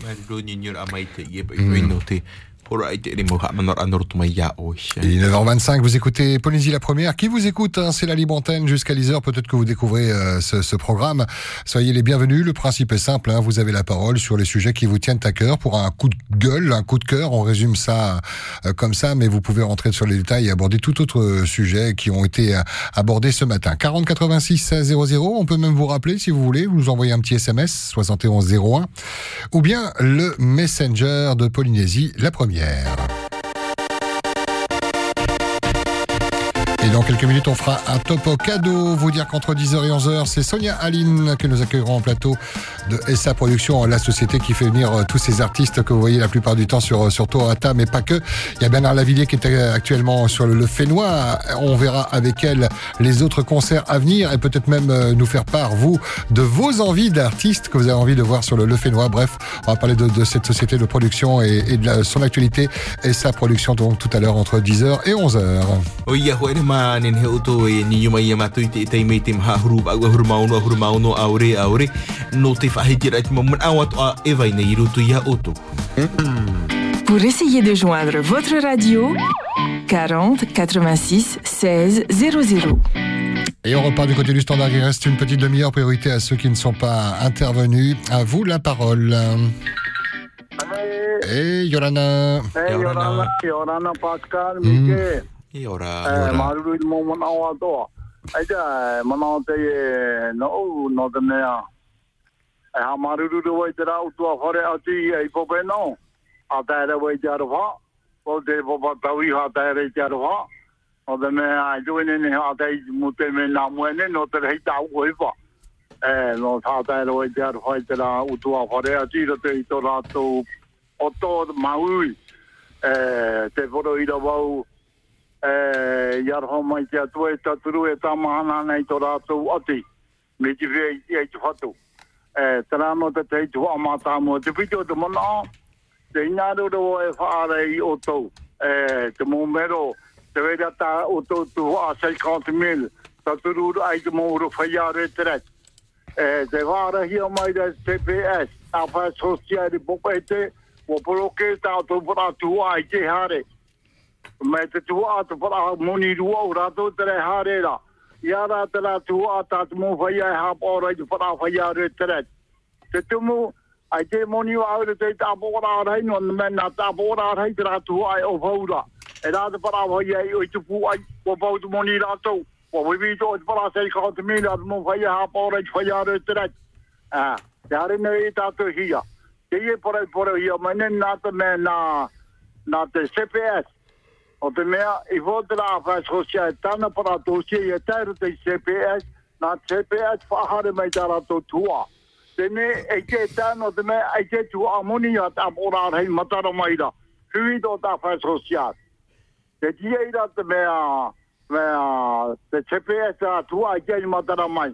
Te ye pa ipo ino te. Pora ai te re mo ha manor anor tu mai ya o isha. Il est 9h25, vous écoutez Polynésie la première. Qui vous écoute hein, C'est la libre antenne jusqu'à 10h. Peut-être que vous découvrez euh, ce, ce programme. Soyez les bienvenus. Le principe est simple. hein, vous avez la parole sur les sujets qui vous tiennent à cœur. Pour un coup de gueule, un coup de cœur, on résume ça euh, comme ça, mais vous pouvez rentrer sur les détails et aborder tout autre euh, sujet qui ont été euh, abordés ce matin. 40 86 00. On peut même vous rappeler si vous voulez. Vous nous envoyez un petit SMS 71 01 ou bien le Messenger de Polynésie la première. yeah. Dans quelques minutes, on fera un topo cadeau. Vous dire qu'entre 10h et 11h, c'est Sonia Aline que nous accueillerons en plateau de SA Productions, la société qui fait venir euh, tous ces artistes que vous voyez la plupart du temps sur, euh, sur Tourata, mais pas que. Il y a Bernard Lavillier qui est euh, actuellement sur le, le Fénois. On verra avec elle les autres concerts à venir et peut-être même nous faire part, vous, de vos envies d'artistes que vous avez envie de voir sur le, le Fénois. Bref, on va parler de, cette société de production et, de son actualité. SA Productions, donc tout à l'heure entre 10h et 11h. O ia ho ere ma nen he oto e ni yuma ia matu i te te me te maha huru ba huru mauno huru mauno aure aure no te whahiti rai te mamun awat a ewai nei rutu ia oto. Pour essayer de joindre votre radio, 40 86 16 00. Et on repart du côté du standard. Il reste une petite demi-heure. Priorité à ceux qui ne sont pas intervenus. À vous la parole. Et Yolana. Eh, Yorana, Yorana Pascal, Mike. E ora, Eh. Maruru i mo mana o atoa. Ai ta, mana o te e no o no te mea. e ha maruru ro i te rā utua whare ati e i pope no. A tēra wai te aroha. O te popa tau i ha tēra i te aroha. O te mea ai tuene ne ha te i mu te me nā muene no te rei tau koe wha. E no tā tēra wai te aroha i te rā utua whare ati ro te i tō rātou o tō maui. E te whoro i ra wau e iarho mai te atua e taturu e tamahana nei tō rātou ati. Me te whea i e te whatu. E tarano te te tu a mata mo te pito te mana. Te ina ro e whaare i o tau. E te mo mero te wera ta o tau tu a 50 mil. Taturu ai te mo ro whaiare te rek. E te whara hi o mai te TPS. A wha sosiari popete. Wa poroke ta o tau para tu ai te hare mai te tu a para moni ru o rato te re ha re ra ia ra te la tu a at te mo fai ai ha po ra fai re tere. te tu mo ai te moni o au te ta po ra ra i no na na ta po ra ra i ai o fau ra e ra te pala fai ai o te pu ai o fau te moni rato o wewi to te pala i ka o te mi na te mo fai ai ha po ra i te fai a re tere. a te hare ne i ta te hia Ie pora pore pora i o mainen nata me na te CPS, O te mea, i vōtera a whai sosia e tana para tōsia i e tēru te CPS, nā CPS whahare mai tā rato tua. Te e ke tāna o te mea, e ke tu a a tā pōra rei matara mai ra. Hui tō tā whai sosia. Te tia ira te mea, mea, te CPS a tua i ke matara mai.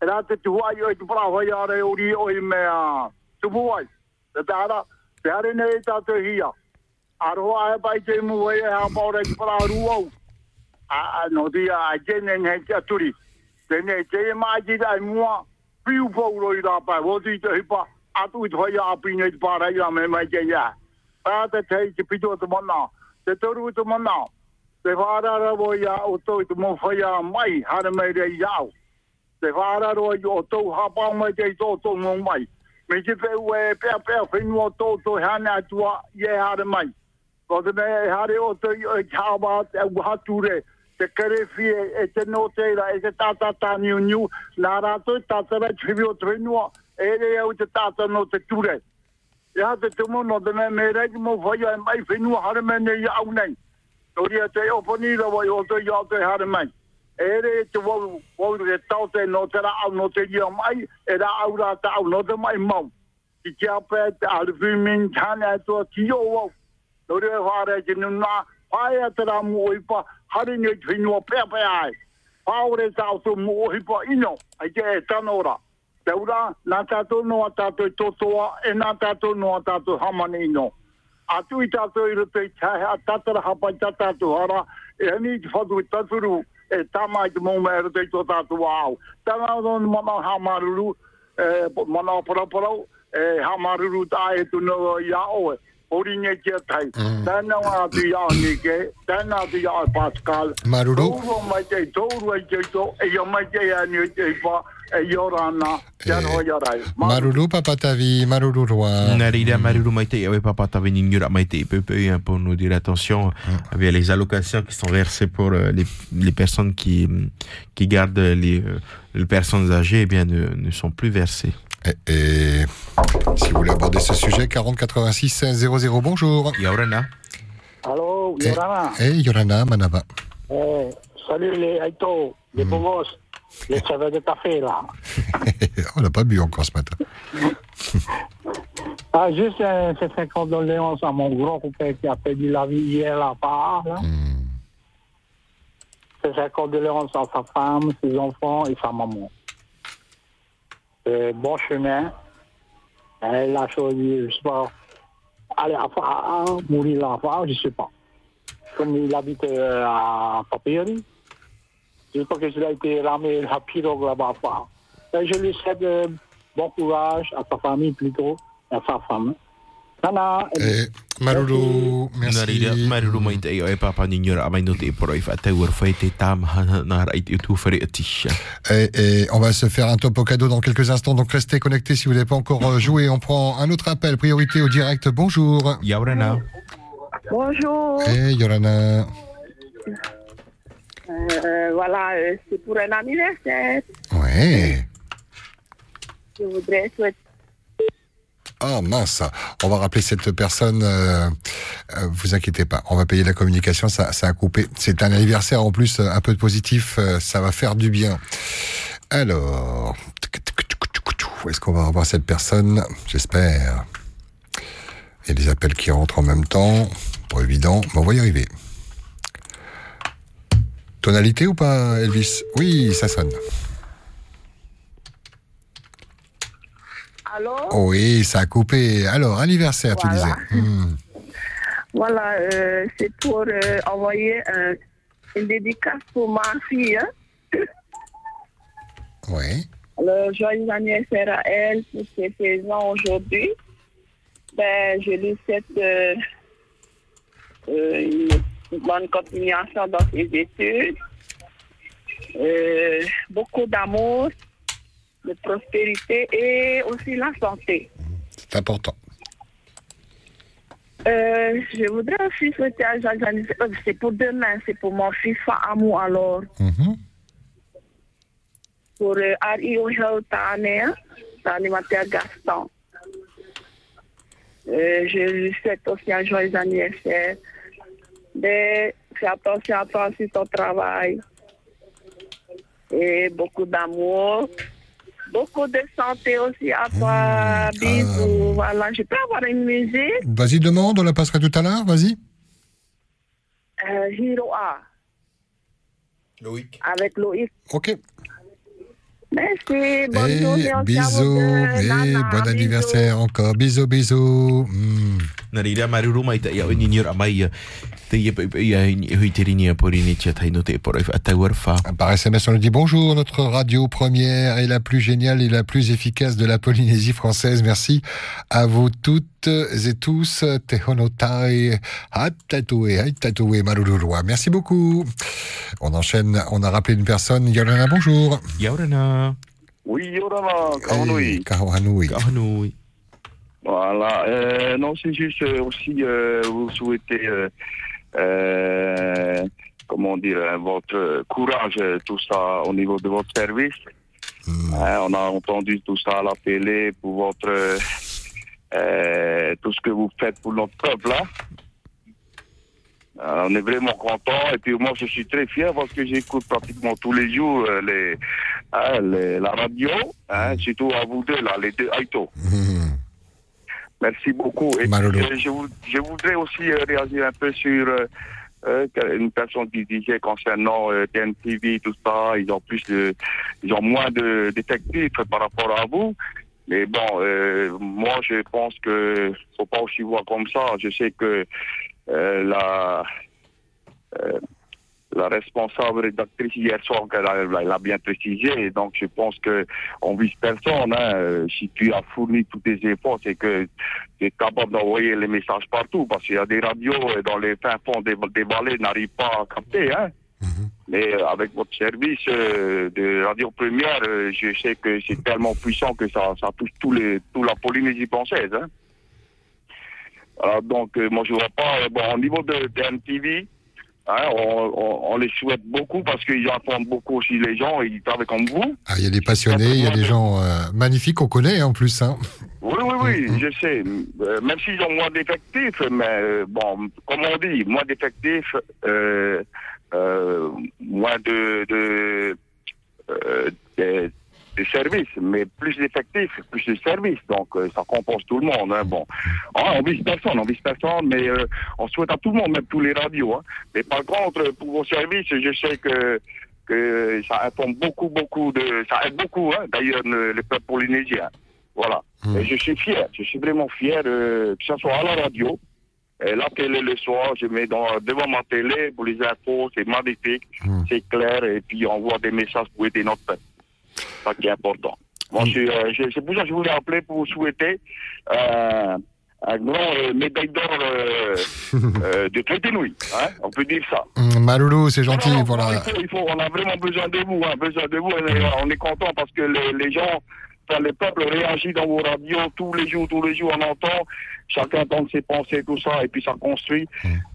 E rā te tua i oi i te para whai are ori oi mea, tupu ai. Te tāra, te hare nei tātou hia aroha ai pai te mu e ha paura ki para ruau. A no dia a jene ne te aturi. tene te e mai dai mua. Piu pou roi ra pa. Wo ti te hipa. Atu i toi a pi ne te para ia me mai ke ya Pa te te te pito te mana. Te toru te mana. Te whara ra wo ia o i te mo whaia mai. Hara mai re iau. Te whara ro i o tau hapa mai te i tō tō mai. Me te wheu e pea pea whenua tō tō hana atua i e hara mai. Ko te mea e hare o te i e te au hature, te kerefi e, e te no teira, e te tata tāni o niu, nā rātou tata rai o te whenua, e re au te tata no te ture. E ha te tumo no te mea me reiki mo whai ai mai whenua hare me nei au nei. Tori a te oponi rawa o te iau te hare mai. E re te wau, wau te tau te no te ra au no te ia mai, e ra au rā te au no te mai mau. Ki kia pē te aruwhi min tāne atua ki o wau. Nore e whare ki nuna, whae a mu oipa, hari ni te whinua pea pea ai. Whaore tāu tō mu oipa ino, ai te e tanora. Te ura, nā tātou noa tātou totoa, e nā tātou noa tātou hamani ino. Atu i tātou i roto i tahe, a tatara hapa i tā tātou hara, e hini i te whatu i tāturu e tama i te mōma e roto i tō tātou au. tāna o mana hamaruru, e, mana paraparau, e hamaruru tā e tu i a oe. Pascal. E e papatavi, Maruru Maite, Maite, peu, peu, hein, pour nous dire attention, avec les allocations qui sont versées pour euh, les, les personnes qui, qui gardent les, euh, les personnes âgées, eh bien, ne, ne sont plus versées. Et, et si vous voulez aborder ce sujet, 40 86 16 00, bonjour. Yorana. Allô, Eh, Yorana. eh, Yorana Manava. Eh, salut les Aito, les beaux gosses, les saveurs de café là. (laughs) On n'a pas bu encore ce matin. (laughs) Ah, juste euh, ces ces condoléances à mon grand copain qui a perdu la vie hier là-bas. Là. C'est ces condoléances à sa femme, ses enfants et sa maman. Euh, bon chemin. Elle a choisi, je sais pas, aller à Fa'a, mourir là à Fa'a, je sais pas. Comme il habite euh, à Papéry, je crois qu'il a été ramé à pirogue là-bas à je lui souhaite euh, bon courage à sa famille plutôt, à sa femme. Nana, Marulu, Narira Maruru Maite, ouais, papa n'ignore, ah, mais nous t'es pour, il faut te voir, faut te tam, (laughs) na, rait, et tout, faire, tisha. Et, et on va se faire un topo cadeau dans quelques instants, donc restez connectés si vous n'avez pas encore euh, joué. On prend un autre appel, priorité au direct. Bonjour. Yorana. Bonjour. Eh, Yorana. Euh, voilà, euh, c'est pour un anniversaire. Ouais. je voudrais souhaiter Oh mince, on va rappeler cette personne. Euh, euh, vous inquiétez pas, on va payer la communication, ça, a coupé. C'est un anniversaire en plus, euh, un peu de positif, ça va faire du bien. Alors, est-ce qu'on va revoir cette personne? J'espère. Il y a des appels qui rentrent en même temps, pas évident, mais on va y arriver. Tonalité ou pas, Elvis? Oui, ça sonne. Allô? Oui, ça a coupé. Alors, anniversaire, tu disais. Hmm. (laughs) Voilà, euh, c'est pour euh, envoyer un- une dédicace pour ma fille. Hein? (laughs) Oui. Le joyeux anniversaire à elle pour ses 16 ans aujourd'hui. Ben, je lui souhaite euh, une, bonne continuation dans ses études. Beaucoup d'amour, de prospérité et aussi la santé. C'est important. Euh, je voudrais aussi souhaiter un joyeux anniversaire. euh, C'est pour demain, c'est pour mon fils Amour alors. Pour euh, Ari Ojao Tane, l'animateur Gaston. Euh, je lui souhaite aussi un joyeux anniversaire. De faire attention à toi sur ton travail. Et beaucoup d'amour. Beaucoup de santé aussi à toi. Bisous. Voilà, je peux avoir une musique? Vas-y, demande, on la passerait tout à l'heure, vas-y. Euh, Hiro A. Loïc. Avec Loïc. Ok. Merci. Bonne Et journée. au bisous, et Nana, bon bisous. anniversaire encore. Bisous, bisous. Hmm. Tawar fa. Par SMS, on nous dit bonjour, notre radio première est la plus géniale et la plus efficace de la Polynésie française. Merci à vous toutes et tous. Te honotai, hatatoué, hatatoué, marururua. Merci beaucoup. On enchaîne, on a rappelé une personne. Yorana, bonjour. Yorana. Oui, Yorana, Kawanui. Kawanui. Kawanui. Voilà. Euh, non, c'est juste euh, aussi euh, vous souhaiter, euh, comment dire, euh, votre courage, euh, tout ça au niveau de votre service. Hein, on a entendu tout ça à la télé pour votre euh, tout ce que vous faites pour notre peuple. Euh, on est vraiment content et puis moi je suis très fier parce que j'écoute pratiquement tous les jours euh, les, hein, les- la radio, hein, surtout à vous deux là, les deux Aito. Merci beaucoup. Et euh, je, je voudrais aussi euh, réagir un peu sur euh, euh, une personne qui disait concernant euh, TNTV, tout ça, ils ont plus de, ils ont moins de détectives par rapport à vous. Mais bon, euh, moi je pense que faut pas aussi voir comme ça. Je sais que euh, la euh, la responsable rédactrice hier soir, elle a, elle a bien précisé. Et donc, je pense que on vise personne. Hein. Si tu as fourni tous tes efforts, c'est que tu es capable d'envoyer les messages partout. Parce qu'il y a des radios euh, dans les fins fonds des, des vallées n'arrivent pas à capter. Hein. Mais euh, avec votre service euh, de radio première, euh, je sais que c'est tellement puissant que ça, ça touche tous les, toute la Polynésie française. Hein. Alors, donc, euh, moi, je vois pas. bon, au niveau de, de MTV, hein, on, on- on les souhaite beaucoup parce qu'ils informent beaucoup aussi les gens et ils travaillent comme vous. Ah, il y a des passionnés, il y a des gens euh, magnifiques qu'on connaît en plus. Hein. Oui, oui, oui, je sais. Euh, même s'ils ont moins d'effectifs, mais euh, bon, comme on dit, moins d'effectifs, moins de, de, de- de services, mais plus d'effectifs, plus de services. Donc, euh, ça compense tout le monde. Hein, bon, Ah, on vise personne, on vise personne, mais euh, on souhaite à tout le monde, même tous les radios. Hein. Mais par contre, pour vos services, je sais que que ça informe beaucoup, beaucoup de, ça aide beaucoup, hein, d'ailleurs, le, le peuple polynésien. Voilà. Et je suis fier, je suis vraiment fier, euh, que ce soit à la radio, et la télé le soir, je mets dans, devant ma télé pour les infos, c'est magnifique, c'est clair, et puis on voit des messages pour aider notre peuple. C'est ça qui est important. Suis, euh, c'est pour ça que je voulais appeler pour vous souhaiter euh, un grand euh, médaille d'or (laughs) de traité nouilles, hein, on peut dire ça. Hum, Maloulou, c'est gentil, voilà. Il faut, il faut- on a vraiment besoin de vous, hein, besoin de vous. On est content parce que les, les gens, enfin, le peuple réagit dans vos radios tous les jours, tous les jours, on entend. Chacun tente ses pensées, tout ça, et puis ça construit,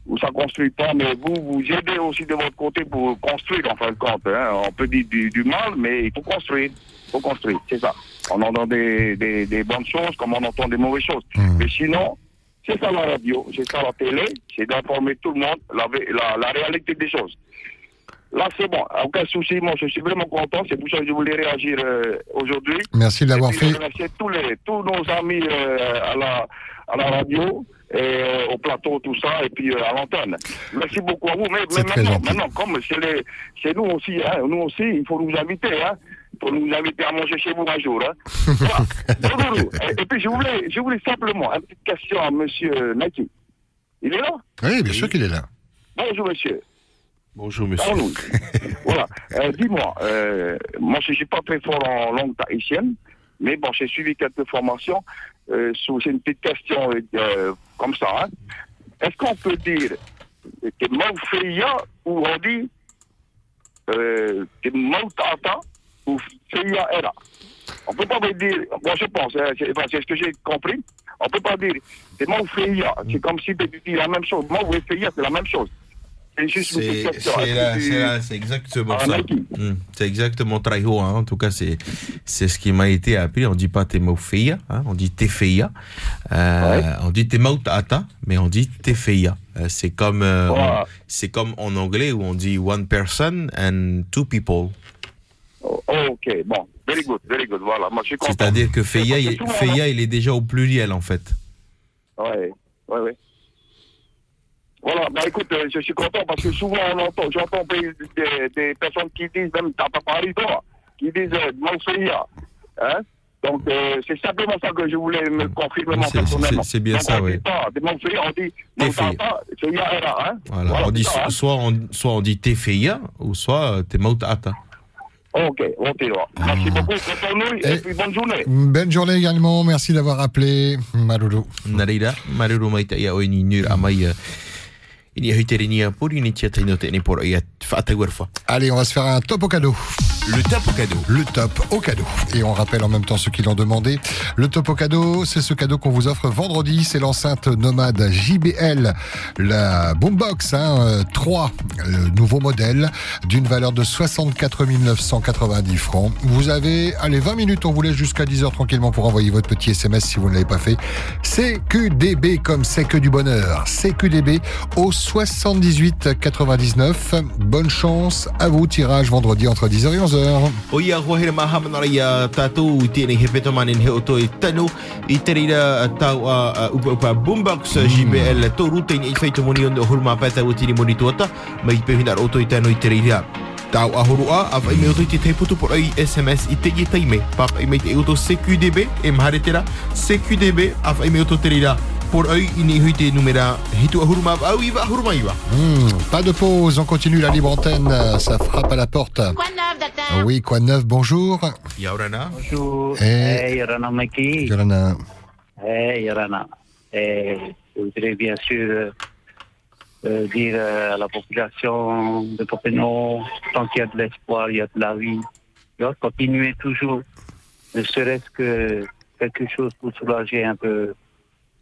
ou ça construit pas, mais vous, vous aidez aussi de votre côté pour construire, en fin de compte. hein. On peut dire du, du mal, mais il faut construire. Il faut construire, c'est ça. On entend des, des, des bonnes choses comme on entend des mauvaises choses. Mais sinon, c'est ça la radio, c'est ça la télé, c'est d'informer tout le monde la, vé- la, la réalité des choses. Là, c'est bon, aucun souci, moi je suis vraiment content, c'est pour ça que je voulais réagir euh, aujourd'hui. Merci de l'avoir fait. je remercie tous, les, tous nos amis euh, à, la, à la radio, et, euh, au plateau, tout ça, et puis euh, à l'antenne. Merci beaucoup à vous. Mais, maintenant, maintenant, comme c'est les- c'est nous aussi, hein, nous aussi, il faut nous inviter, hein. Il faut nous inviter à manger chez vous un jour. Hein. Voilà. (laughs) Et, et puis je voulais, je voulais simplement une petite question à monsieur Naki. Il est là? Oui, bien sûr qu'il est là. Bonjour monsieur. Bonjour Parle-nous. voilà. Euh, Dis-moi, euh, moi je ne suis pas très fort en langue tahitienne, mais bon, j'ai suivi quelques formations. Euh, c'est une petite question euh, comme ça. hein. Est-ce qu'on peut dire que Maufeya ou on dit que Mautata ou Feya Era On peut pas dire, moi je pense, hein, c'est ce que j'ai compris, on peut pas dire c'est Maufeya, c'est comme si tu dis la même chose. Feya, c'est la même chose. C'est exactement Ah, ça. Hmm, C'est exactement Traiho. Hein. En tout cas, c'est ce qui m'a été appris. On dit pas Temofeia, hein. on dit Tefeia. Euh, On dit Temautata, mais on dit Tefeia. Euh, c'est comme euh, Ouais. on- c'est comme en anglais où on dit one person and two people. Oh, ok, bon, very good, very good, voilà, moi je suis content. C'est-à-dire que Feia, il, Feia, il est déjà au pluriel en fait. Ouais, ouais, ouais. Voilà, bah écoute, euh, je suis content parce que souvent on entend, j'entends des, des, des personnes qui disent, même Tata Paris, toi, qui disent euh, Mansoya. Hein? Donc euh, c'est simplement ça que je voulais me confirmer moi C'est- personnellement. c'est- c'est bien Donc, ça, on oui. pas Mansoya, on dit Era, hein? Voilà. on dit, ça, hein? soit, on, soit on dit Tefeia ou soit euh, Temautata. Ok, ok, alors. Merci beaucoup, bonne nuit et puis bonne journée. Bonne journée également. Merci d'avoir appelé. Malolo. Narira, maruru mai ta ia o ini nur a uh, ini a whaata werfa. Allez, on va se faire un top au cadeau. Le top au cadeau. Le top au cadeau. Et on rappelle en même temps ceux qui l'ont demandé. Le top au cadeau, c'est ce cadeau qu'on vous offre vendredi. C'est l'enceinte nomade JBL, la Boombox hein, euh, 3, nouveau modèle, d'une valeur de 64 990 francs. Vous avez, allez, 20 minutes, on vous laisse jusqu'à 10h tranquillement pour envoyer votre petit SMS si vous ne l'avez pas fait. CQDB comme c'est que du bonheur. CQDB au 78 99. Bonne chance à vous. Tirage vendredi entre 10h et 11h. O ia hoa here maha manara ia tātou i tēnei he peto manen he oto i tanu i te reira tau a upa upa Boombox JBL tō rute i whaito moni on huruma pēta o tini moni tuata mai i pehinar oto i tanu i te reira tau a horu a a whai me oto i te teiputu por ai SMS i te i taime papa i mei te oto CQDB e mahare tera CQDB a whai me oto te reira por ai i ni hui te numera hitu a huruma au iwa huruma iwa Hmm, pas de pause, on continue la libre antenne, ça frappe à la porte. Oui, quoi de neuf, bonjour. Yaurana. Bonjour. Eh. Hey, Yorana Maki. Yorana. Hey, Yorana. Eh, je voudrais bien sûr euh, euh, dire euh, à la population de Popeno, tant qu'il y a de l'espoir, il y a de la vie. Continuer toujours, ne serait-ce que quelque chose pour soulager un peu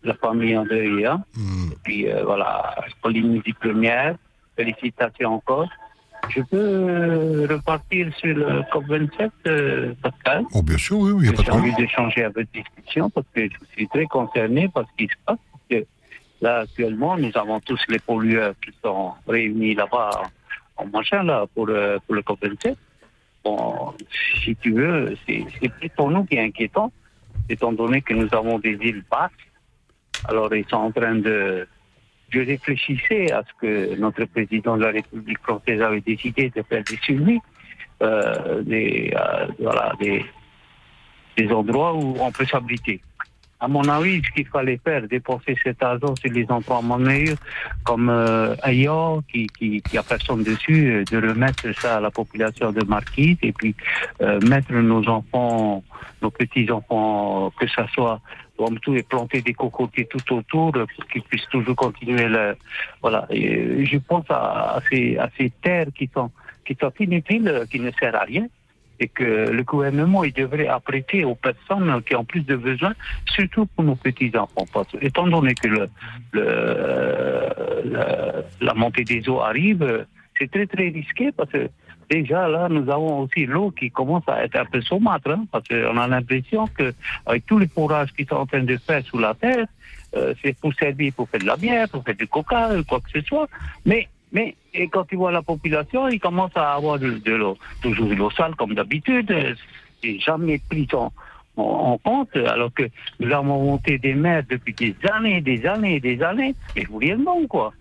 la famille en deuil. Hein? Et puis euh, voilà, Polynésie première, félicitations encore. Je peux euh, repartir sur le COP27, euh, Pascal? Oh, bien sûr, oui, oui, il n'y a pas de J'ai problème. envie d'échanger un peu de discussion parce que je suis très concerné par ce qui se passe. Parce que là, actuellement, nous avons tous les pollueurs qui sont réunis là-bas en machin, là, pour, euh, pour le COP27. Bon, si tu veux, c'est c'est plus pour nous qui est inquiétant, étant donné que nous avons des îles basses. Alors, ils sont en train de. Je réfléchissais à ce que notre président de la République française avait décidé de faire des suivis, euh, des, euh, voilà, des, des endroits où on peut s'abriter. À mon avis, ce qu'il fallait faire, dépenser cet argent sur les endroits meilleurs, comme euh, ailleurs, qui, qui, qui a personne dessus, euh, de remettre ça à la population de Marquise et puis mettre nos enfants, nos petits-enfants, que ça soit tout et planter des cocotiers tout autour euh, pour qu'ils puissent toujours continuer le, voilà. Et, euh, je pense à, ces, terres qui sont, qui sont inutiles, euh, qui ne servent à rien et que le gouvernement il devrait apprêter aux personnes qui ont plus de besoins, surtout pour nos petits-enfants. Étant donné que la montée des eaux arrive, c'est très très risqué parce que déjà là, nous avons aussi l'eau qui commence à être un peu saumâtre, hein, parce qu'on a l'impression que avec tous les forages qui sont en train de faire sous la terre, euh, c'est pour servir pour faire de la bière, pour faire du coca, ou quoi que ce soit. Mais, mais et quand tu vois la population, ils commencent à avoir de, de l'eau, toujours de l'eau sale comme d'habitude. euh, C'est jamais pris en, compte, alors que nous avons monté des mers depuis des années, des années, des années, et vous voyez le bon, quoi.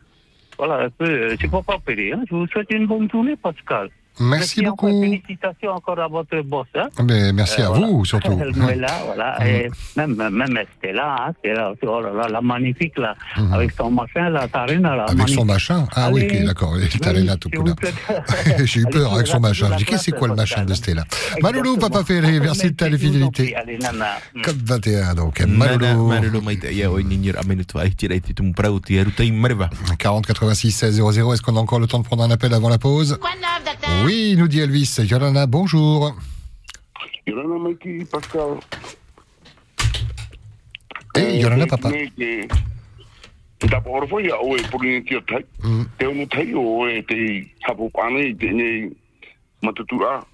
Voilà, euh, c'est pas pas hein. Je vous souhaite une bonne journée, Pascal. Merci beaucoup. félicitations encore à votre boss. Hein. Mais merci Euh, à voilà. vous, surtout. (laughs) Là, (laughs) voilà. Et même, même Stella, hein, Stella, oh là là, la magnifique, là, avec son machin, la Tarina, là. Mhm. Avec son machin Ah oui, Allez. ok, d'accord. Allé là tout coup là. (laughs) J'ai eu peur avec son machin. Je dis, qu'est-ce que c'est quoi le machin de Stella Maloulou, papa Ferré, merci de ta fidélité. Comme 21, donc. Maloulou. Maloulou mai te ia o ninir amenu tu ai tira te tum prau te aru tai marva. 40 86 16 00. Est-ce qu'on a encore le temps de prendre un appel avant la pause? Oui, nous dit Elvis. Yolana, bonjour. Yorana Maki Pascal. Eh, Yolana, papa. Te tapa ora whai a oe pori ni tia tai. Te ono tai o oe te hapo pane i te nei matutura.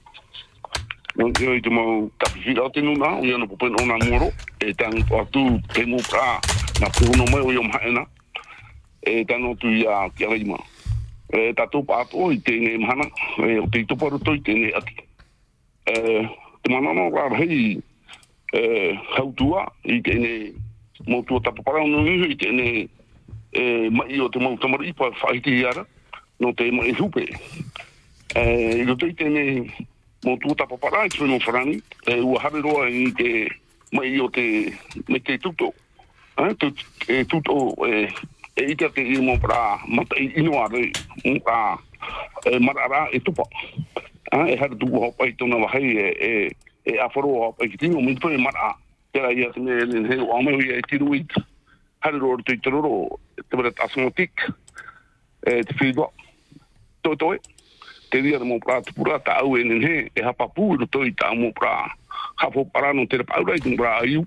Nau te oi te mau o te nuna, o iana popen o nā moro. E atu te puhono mai o iom haena. E tano tu ia. E tatou pāto i te nei mahana, e o te itoparu toi te nei ati. E te manana o rāra hei, e hautua i te nei mo tua tapapara no nui i te nei e mai o te mau tamari pa whaiti i ara no te mai hupe. E i roto i te nei mo tua tapapara i tueno wharani e ua hare roa i te mai o te me te tuto. E tuto e e i te i mo pra mata i ino a rei e marara e tupa. A e hara tuku hau pai tona wahai e e e aforo hau pai ki tino mito e mara tera ia tene tine e o ame hui e tiru i hara roro tui tororo te wera tasono e te whidua toi toi te ria de mo pra tupura ta au e he e hapapu i roto ta mo pra hapo parano te rapaurai tino pra aiu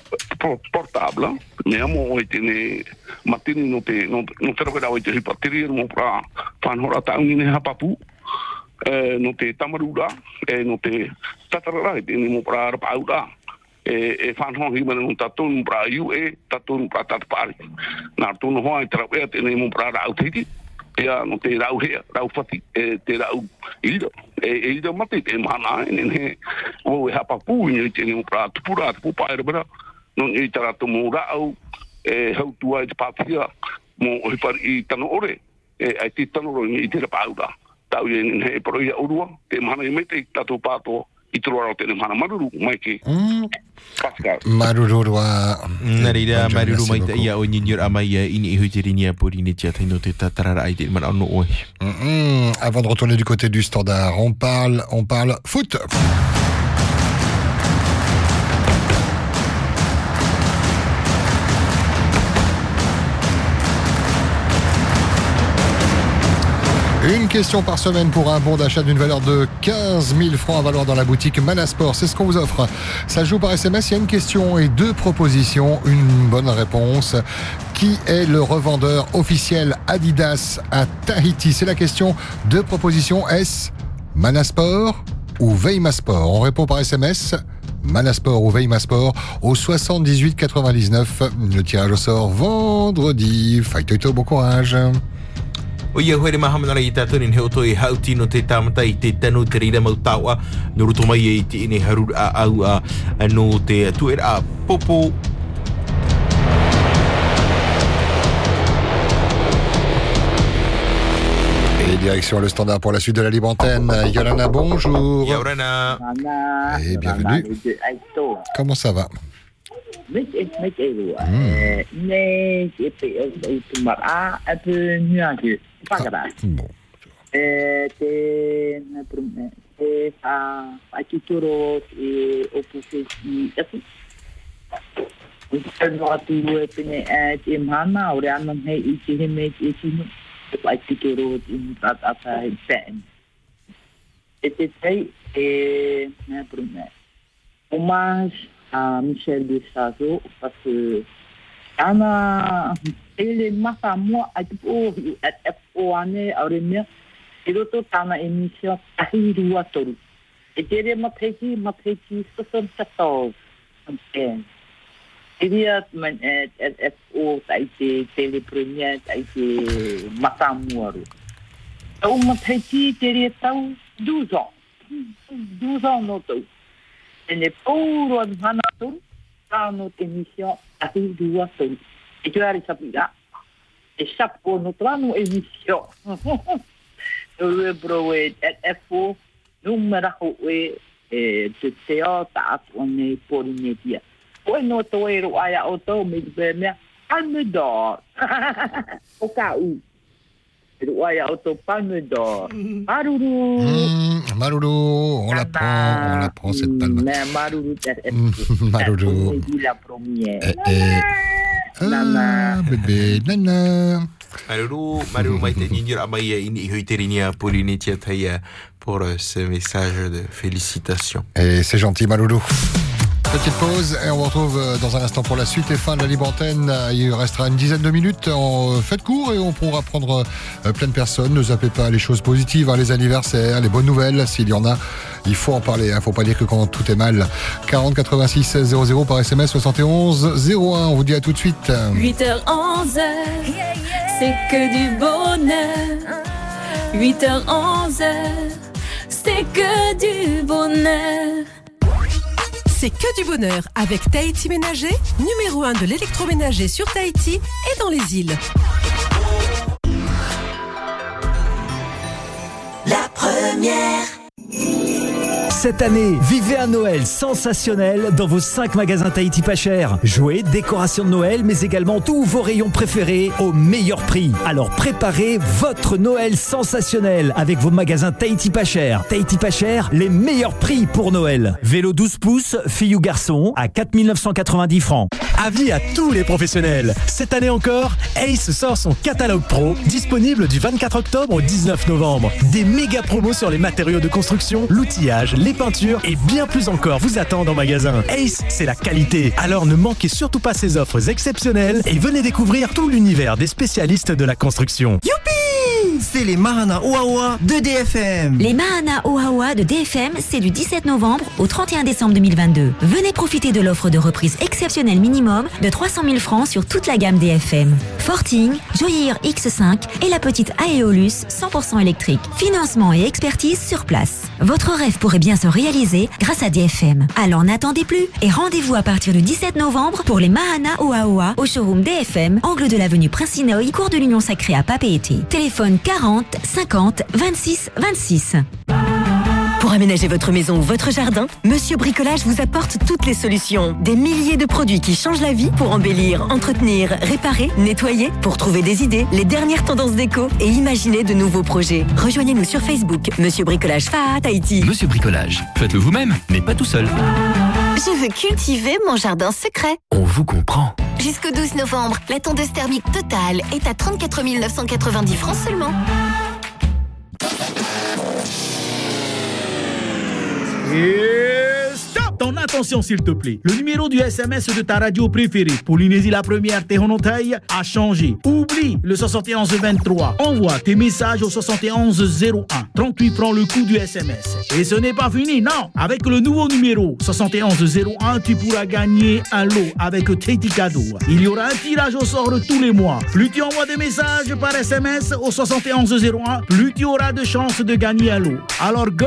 portable ne amo oite ne matini no te no no tero kera oite si patiri e mo pra fan hora ta un ne hapapu e no te tamarura e no te tatarara e ne mo pra paura e e fan hon hi ne un tatun pra iu e tatun pra tatpari na tu no hoa e te ne mo pra rau titi e a no te rau hea rau fati e te rau ilo e e ilo te mana e ne ne o e hapapu ine te ne mo pra tupura tupu paere bera no i tara to mo rau, e hau tua i te pātia, mo hipari i tano ore, e ai te tano ro i te rapa aura. Tau i nene he paro ia urua, te mana i mete, tatou pātoa, i toro aro tēnei mana maruru, mai ke. Pascal. Marururua. Nā reira, Bonjour, Maruru merci mai te beaucoup. ia o ninir amai ia ini i hutiri ni a pori ni tia taino te tatarara ai te mana ono oi. Avant de retourner du côté du standard, on parle, on parle foot. Une question par semaine pour un bon d'achat d'une valeur de 15 000 francs à valoir dans la boutique Manasport. C'est ce qu'on vous offre. Ça joue par SMS. Il y a une question et deux propositions. Une bonne réponse. Qui est le revendeur officiel Adidas à Tahiti? C'est la question. Deux propositions. Est-ce Manasport ou Veimasport On répond par SMS. Manasport ou Veimasport au 78 99. Le tirage au sort vendredi. Fight bon courage. O ia hoere mahamana i tātou ni heo toi hauti no te tāmata i te tanu te reira mau tāua no roto mai e te ine harur a au a, no te tuera a popo Et direction le standard pour la suite de la libre antenne. Yolana, bonjour. Yorana. Et bienvenue. Comment ça va? Un peu nuageux. C'est pas grave. Eh, te te fa fa kituro e o pufe ki atu. Uta no atu e pene e te mana o re anam hei i te he me te tino. Te fa kituro i mutat ata he pen. E te tei e me prume. Hommage à Michel Desazo parce que ana ele masa mo at o at o ane aure me ido to tana emisio ahi rua toru. E tere ma peki ma peki sosom sasol e dia men at at at o tai te tele premia tai te masa mo ro. Au ma peki tere tau duzo duzo no to ene pouro an hana toru. Tano te emission tahi rua toru. E te ari sapira. E sapo no trano emission. (laughs) Ue bro e et efo numera ho e e te te o ta atu o nei Polinesia. Koe no to e ro aia o tau me te pere mea, palme d'or. o ka u. E ro aia o tau palme d'or. Maruru. Mmh, Maruru, on la prend, on la prend cette palme. Mais Maruru, Maruru. la première. Eh, eh. Ah, bébé, nana. Maruru, Maruru mai te nini ra mai ini i hui te rini a Polynesia Taia pour ce message de félicitations. Et c'est gentil, Maloulou. Petite pause et on vous retrouve euh, dans un instant pour la suite et fin de la libre antenne. Euh, Il restera une dizaine de minutes. En euh, faites court et on pourra prendre plein de personnes. Ne zappez pas les choses positives, hein, les anniversaires, les bonnes nouvelles. S'il y en a, il faut en parler. Il ne faut pas dire que quand tout est mal. 40 86 00 par SMS 71 01. On vous dit à tout de suite. 8h, 11h, c'est que du bonheur. 8h, 11h, c'est que du bonheur. C'est que du bonheur avec Tahiti Ménager, numéro 1 de l'électroménager sur Tahiti et dans les îles. La première. Cette année, vivez un Noël sensationnel dans vos 5 magasins Tahiti pas cher. Jouets, décorations de Noël, mais également tous vos rayons préférés au meilleur prix. Alors préparez votre Noël sensationnel avec vos magasins Tahiti pas cher. Tahiti pas cher, les meilleurs prix pour Noël. Vélo 12 pouces, fille ou garçon, à 4990 francs. Avis à tous les professionnels. Cette année encore, Ace sort son catalogue pro, disponible du 24 octobre au 19 novembre. Des méga promos sur les matériaux de construction, l'outillage, les peintures et bien plus encore vous attendent en magasin. Ace, c'est la qualité. Alors ne manquez surtout pas ces offres exceptionnelles et venez découvrir tout l'univers des spécialistes de la construction. Youpi C'est les Mahana Oaoa de DFM. Les Mahana Oaoa de DFM, c'est du 17 novembre au 31 décembre 2022. Venez profiter de l'offre de reprise exceptionnelle minimum de 300 000 francs sur toute la gamme DFM. Forting, Joyer X5 et la petite Aeolus 100% électrique. Financement et expertise sur place. Votre rêve pourrait bien se réaliser grâce à DFM. Alors n'attendez plus et rendez-vous à partir du 17 novembre pour les Mahana Oaoa au showroom DFM, angle de l'avenue Prince-Inouï, cours de l'Union Sacrée à Papeete. Téléphone 40 50 26 26. Pour aménager votre maison ou votre jardin, Monsieur Bricolage vous apporte toutes les solutions. Des milliers de produits qui changent la vie pour embellir, entretenir, réparer, nettoyer, pour trouver des idées, les dernières tendances déco et imaginer de nouveaux projets. Rejoignez-nous sur Facebook, Monsieur Bricolage Fa Tahiti. Monsieur Bricolage, faites-le vous-même, mais pas tout seul. Je veux cultiver mon jardin secret. On vous comprend. Jusqu'au 12 novembre, la tondeuse thermique totale est à 34 990 francs seulement. Ton attention s'il te plaît. Le numéro du SMS de ta radio préférée, Polynésie la première Tehonotaï, a changé. Oublie le 7123. Envoie tes messages au 7101. 38 francs le coût du SMS. Et ce n'est pas fini, non Avec le nouveau numéro 7101, tu pourras gagner un lot avec Teti Cadeau. Il y aura un tirage au sort tous les mois. Plus tu envoies des messages par SMS au 7101, plus tu auras de chances de gagner un lot. Alors go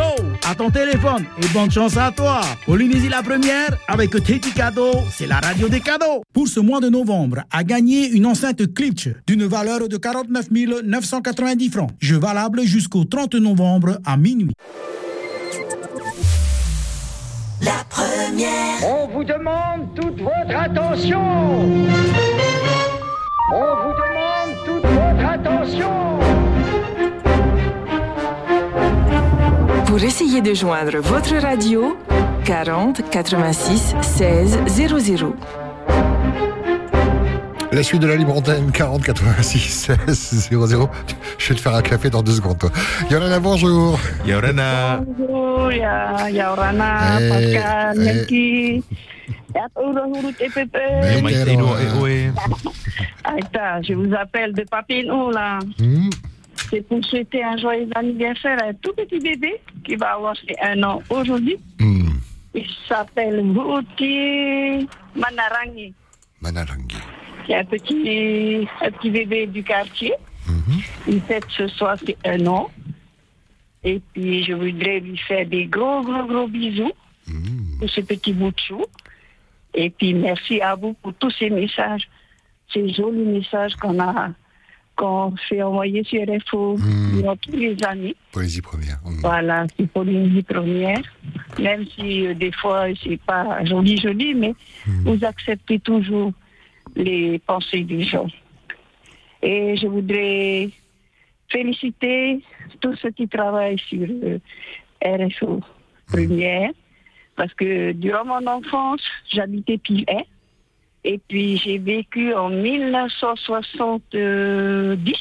à ton téléphone et bonne chance à toi. Polynésie la première avec Teti Cadeau, c'est la radio des cadeaux. Pour ce mois de novembre, à gagner une enceinte Klitsch d'une valeur de 49 990 francs. Jeu valable jusqu'au 30 novembre à minuit. la première. On vous demande toute votre attention. On vous demande toute votre attention. Pour essayer de joindre votre radio, 40 86 16 00. La suite de la libre antenne 40 86 16 00. Je vais te faire un café dans deux secondes, toi. Yorana, bonjour. Yorana. Bonjour, ya, ya Orana, Eh, Pascal, eh. Ya Huru TPP. Aïta, je vous appelle de Papinou, là. Hmm. C'est pour souhaiter un joyeux anniversaire à un tout petit bébé qui va avoir ses un an aujourd'hui. Hmm. Il s'appelle Ruti Manarangi. Manarangi. C'est un petit, un petit bébé du quartier. Il fête ce soir ses un an. Et puis, je voudrais lui faire des gros, gros, gros bisous pour ce petit bout de chou. Et puis, merci à vous pour tous ces messages, ces jolis messages qu'on a, qu'on fait envoyer sur RFO durant tous les années. Poésie première. Hmm. Voilà, c'est vie première. Même si euh, des fois, c'est pas joli, joli, mais vous acceptez toujours les pensées des gens. Et je voudrais féliciter tous ceux qui travaillent sur euh, RFO première, parce que durant mon enfance, j'habitais Pilet. Et puis j'ai vécu en 1970.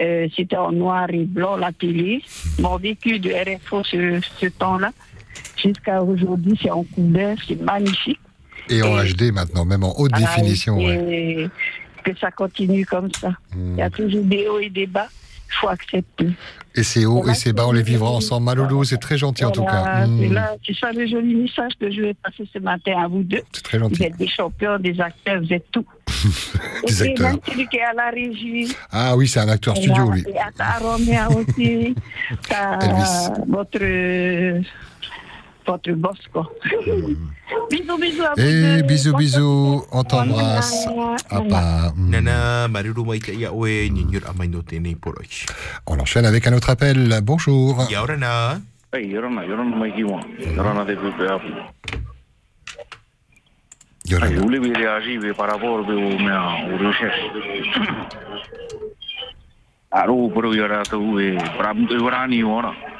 Euh, C'était en noir et blanc la télé. Mon vécu de RFO ce, ce temps-là, jusqu'à aujourd'hui, c'est en couleur, c'est magnifique. Et en HD maintenant, même en haute définition. et ouais. Que ça continue comme ça. Il y a toujours des hauts et des bas. Il faut accepter. Et c'est haut et c'est bas, on les vivra ensemble. Maloulou, c'est très gentil en tout cas. C'est Hmm. c'est ça le joli message que je vais passer ce matin à vous deux. C'est très gentil. Vous êtes des champions, des acteurs, vous êtes tout. (laughs) Des Et acteurs. même celui qui est à la régie. Ah oui, c'est un acteur Et studio, là, lui. Et à ta Roméa aussi. (laughs) T'as Elvis. votre, quoi. (laughs) bisous, bisous à vous Et deux. bisous, bisous, on t'embrasse. On enchaîne avec un autre appel. Bonjour. Par (coughs)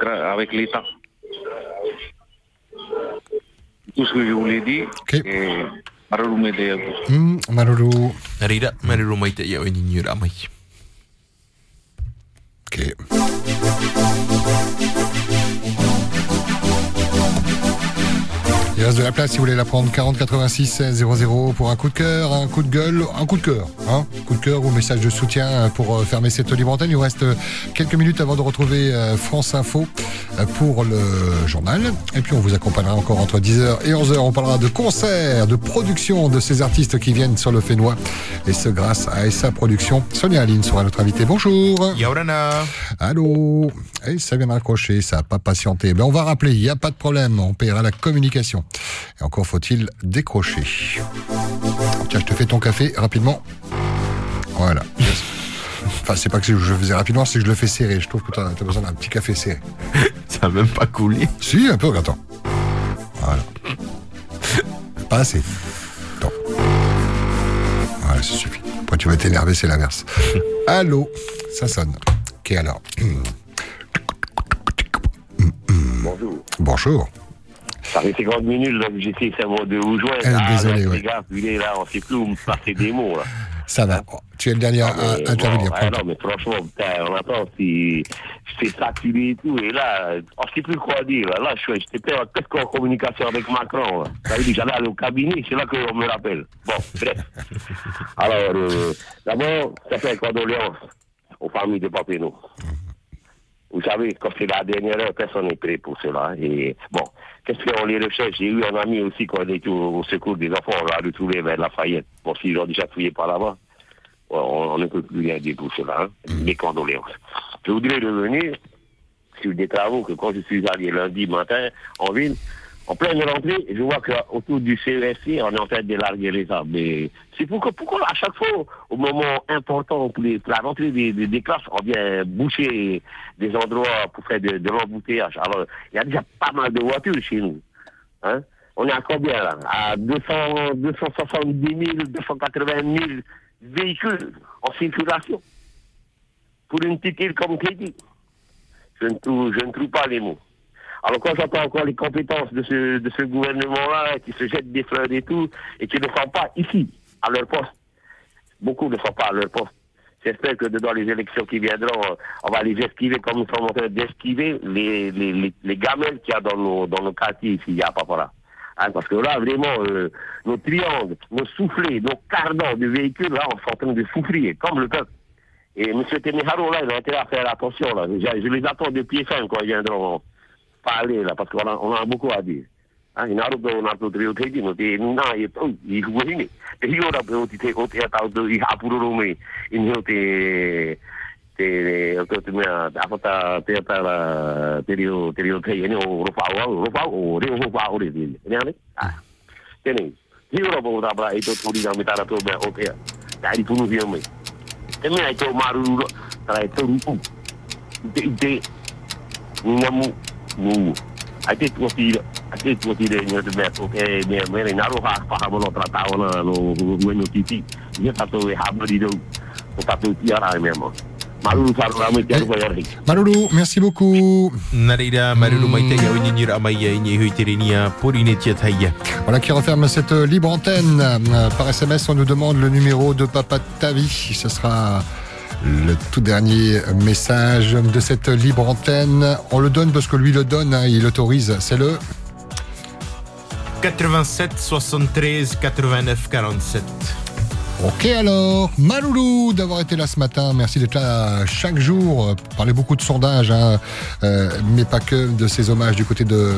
avec l'État. Tout ce que je voulais dire, et Maroulou m'aider. Hmm, Maloulou. Il reste de la place si vous voulez la prendre. 40 86 16 00 pour un coup de cœur, un coup de gueule, un coup de cœur. Hein coup de cœur ou message de soutien pour euh, fermer cette libre antenne. Il vous reste euh, quelques minutes avant de retrouver euh, France Info euh, pour le journal. Et puis on vous accompagnera encore entre 10h et 11h. On parlera de concerts, de production de ces artistes qui viennent sur le Fénois. Et ce grâce à SA Productions. Sonia Aline sera notre invitée. Bonjour. Yaurana. Allô Et ça vient de raccrocher, ça n'a pas patienté. Ben on va rappeler, il n'y a pas de problème, on paiera la communication. Et encore faut-il décrocher. Tiens, je te fais ton café rapidement. Voilà. Enfin, c'est pas que je le faisais rapidement, c'est que je le fais serré. Je trouve que tu as, besoin d'un petit café serré. (laughs) Ça a même pas coulé. Si, un peu, attends. Voilà. Pas assez. Attends. Voilà, ça suffit. Après, tu vas t'énerver, c'est l'inverse. (laughs) Allô Ça sonne. Ok, alors. Bonjour. Bonjour. Ça fait 50 minutes que j'essaie de savoir de vous joindre. Eh, désolé, ouais. Les là, on sait plus où me passer des mots, là. Ça va. Tu es le dernier à Ah, intervenir. bon, ah, non, mais franchement, putain, on attend, c'est saturé et tout. Et là, on sait plus quoi dire. Là, là je suis- j'étais presque en communication avec Macron. là. Ça veut dire j'allais aller au cabinet, c'est là qu'on me rappelle. Bon, bref. Alors, euh, d'abord, ça fait condoléances aux familles de Papeno. Vous savez, quand c'est la dernière heure, personne n'est prêt pour cela. Et bon, qu'est-ce qu'on les recherche? J'ai eu un ami aussi quand on était au, au secours des enfants, on l'a retrouvé vers Lafayette. Bon, s'ils ont déjà fouillé par là-bas, on, on ne peut plus rien dire pour cela. Hein. Mes condoléances. Je voudrais revenir sur des travaux que quand je suis allé lundi matin en ville, en pleine rentrée, je vois qu'autour du CESC, on est en train de larguer les arbres. Mais c'est pourquoi, pourquoi à chaque fois, au moment important pour, les- pour la rentrée des, classes, on vient boucher des endroits pour faire de, l'embouteillage. Alors, il y a déjà pas mal de voitures chez nous. Hein? On est à combien là? À 200, 270 000, 280 000 véhicules en circulation. Pour une petite île comme trouve, je ne trouve pas les mots. Alors quand j'entends encore les compétences de ce, de ce gouvernement-là, qui se jettent des fleurs et tout, et qui ne sont pas ici, à leur poste, beaucoup ne sont pas à leur poste. J'espère que dans les élections qui viendront, on va les esquiver comme nous sommes en train d'esquiver les, les, les, les gamelles qu'il y a dans nos, dans nos quartiers ici, il y a pas par là. Hein, parce que là, vraiment, euh, nos triangles, nos soufflets, nos cardans de véhicules, là, on est en train de souffrir, comme le peuple. Et M. Temeharo, là, il a intérêt à faire attention, là. Je, je les attends de pied ferme quand ils viendront pale la pa kona ona buku adi ah ina ro do na to trio te di no te na e to i ku ni ni te hi ora be o ti te o te ata do i hapuro ro me i ni o te te o te te mea a fata te ata la terio terio te ene o ro pa o ro pa o re o pa o re di ne ne ah te ne hi ora bo da bra e to tu na mita ra to be o te ta ri punu vi me te mea e to maru ro tra e to ru te te ni ke naro ha na no titi o merci beaucoup. Amaya Taïa. Voilà qui referme cette euh, libre antenne. Euh, Par SMS, on nous demande le numéro de Papa de ta vie. Ce sera le tout dernier message de cette libre antenne. On le donne parce que lui le donne, hein, il autorise. C'est le 87 73 89 47. Ok alors, Maloulou d'avoir été là ce matin. Merci d'être là chaque jour. Parler beaucoup de sondages, hein, euh, mais pas que de ces hommages du côté de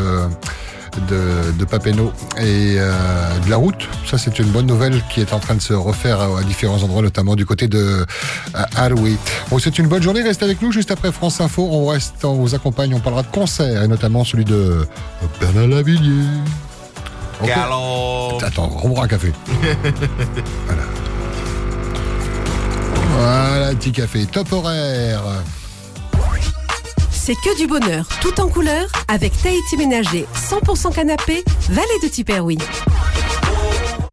de, de Papeano et euh, de la route. Ça, c'est une bonne nouvelle qui est en train de se refaire à, à différents endroits, notamment du côté de euh, Haroué. Bon, c'est une bonne journée. Restez avec nous juste après France Info. On reste, on vous accompagne. On parlera de concerts et notamment celui de Bernard Lavillier. Ok. Gallo. Attends, on boira un café. (laughs) voilà. Voilà, petit café. Top horaire. C'est que du bonheur, tout en couleur, avec Tahiti Ménager, 100% canapé, Vallée de Tiperoui.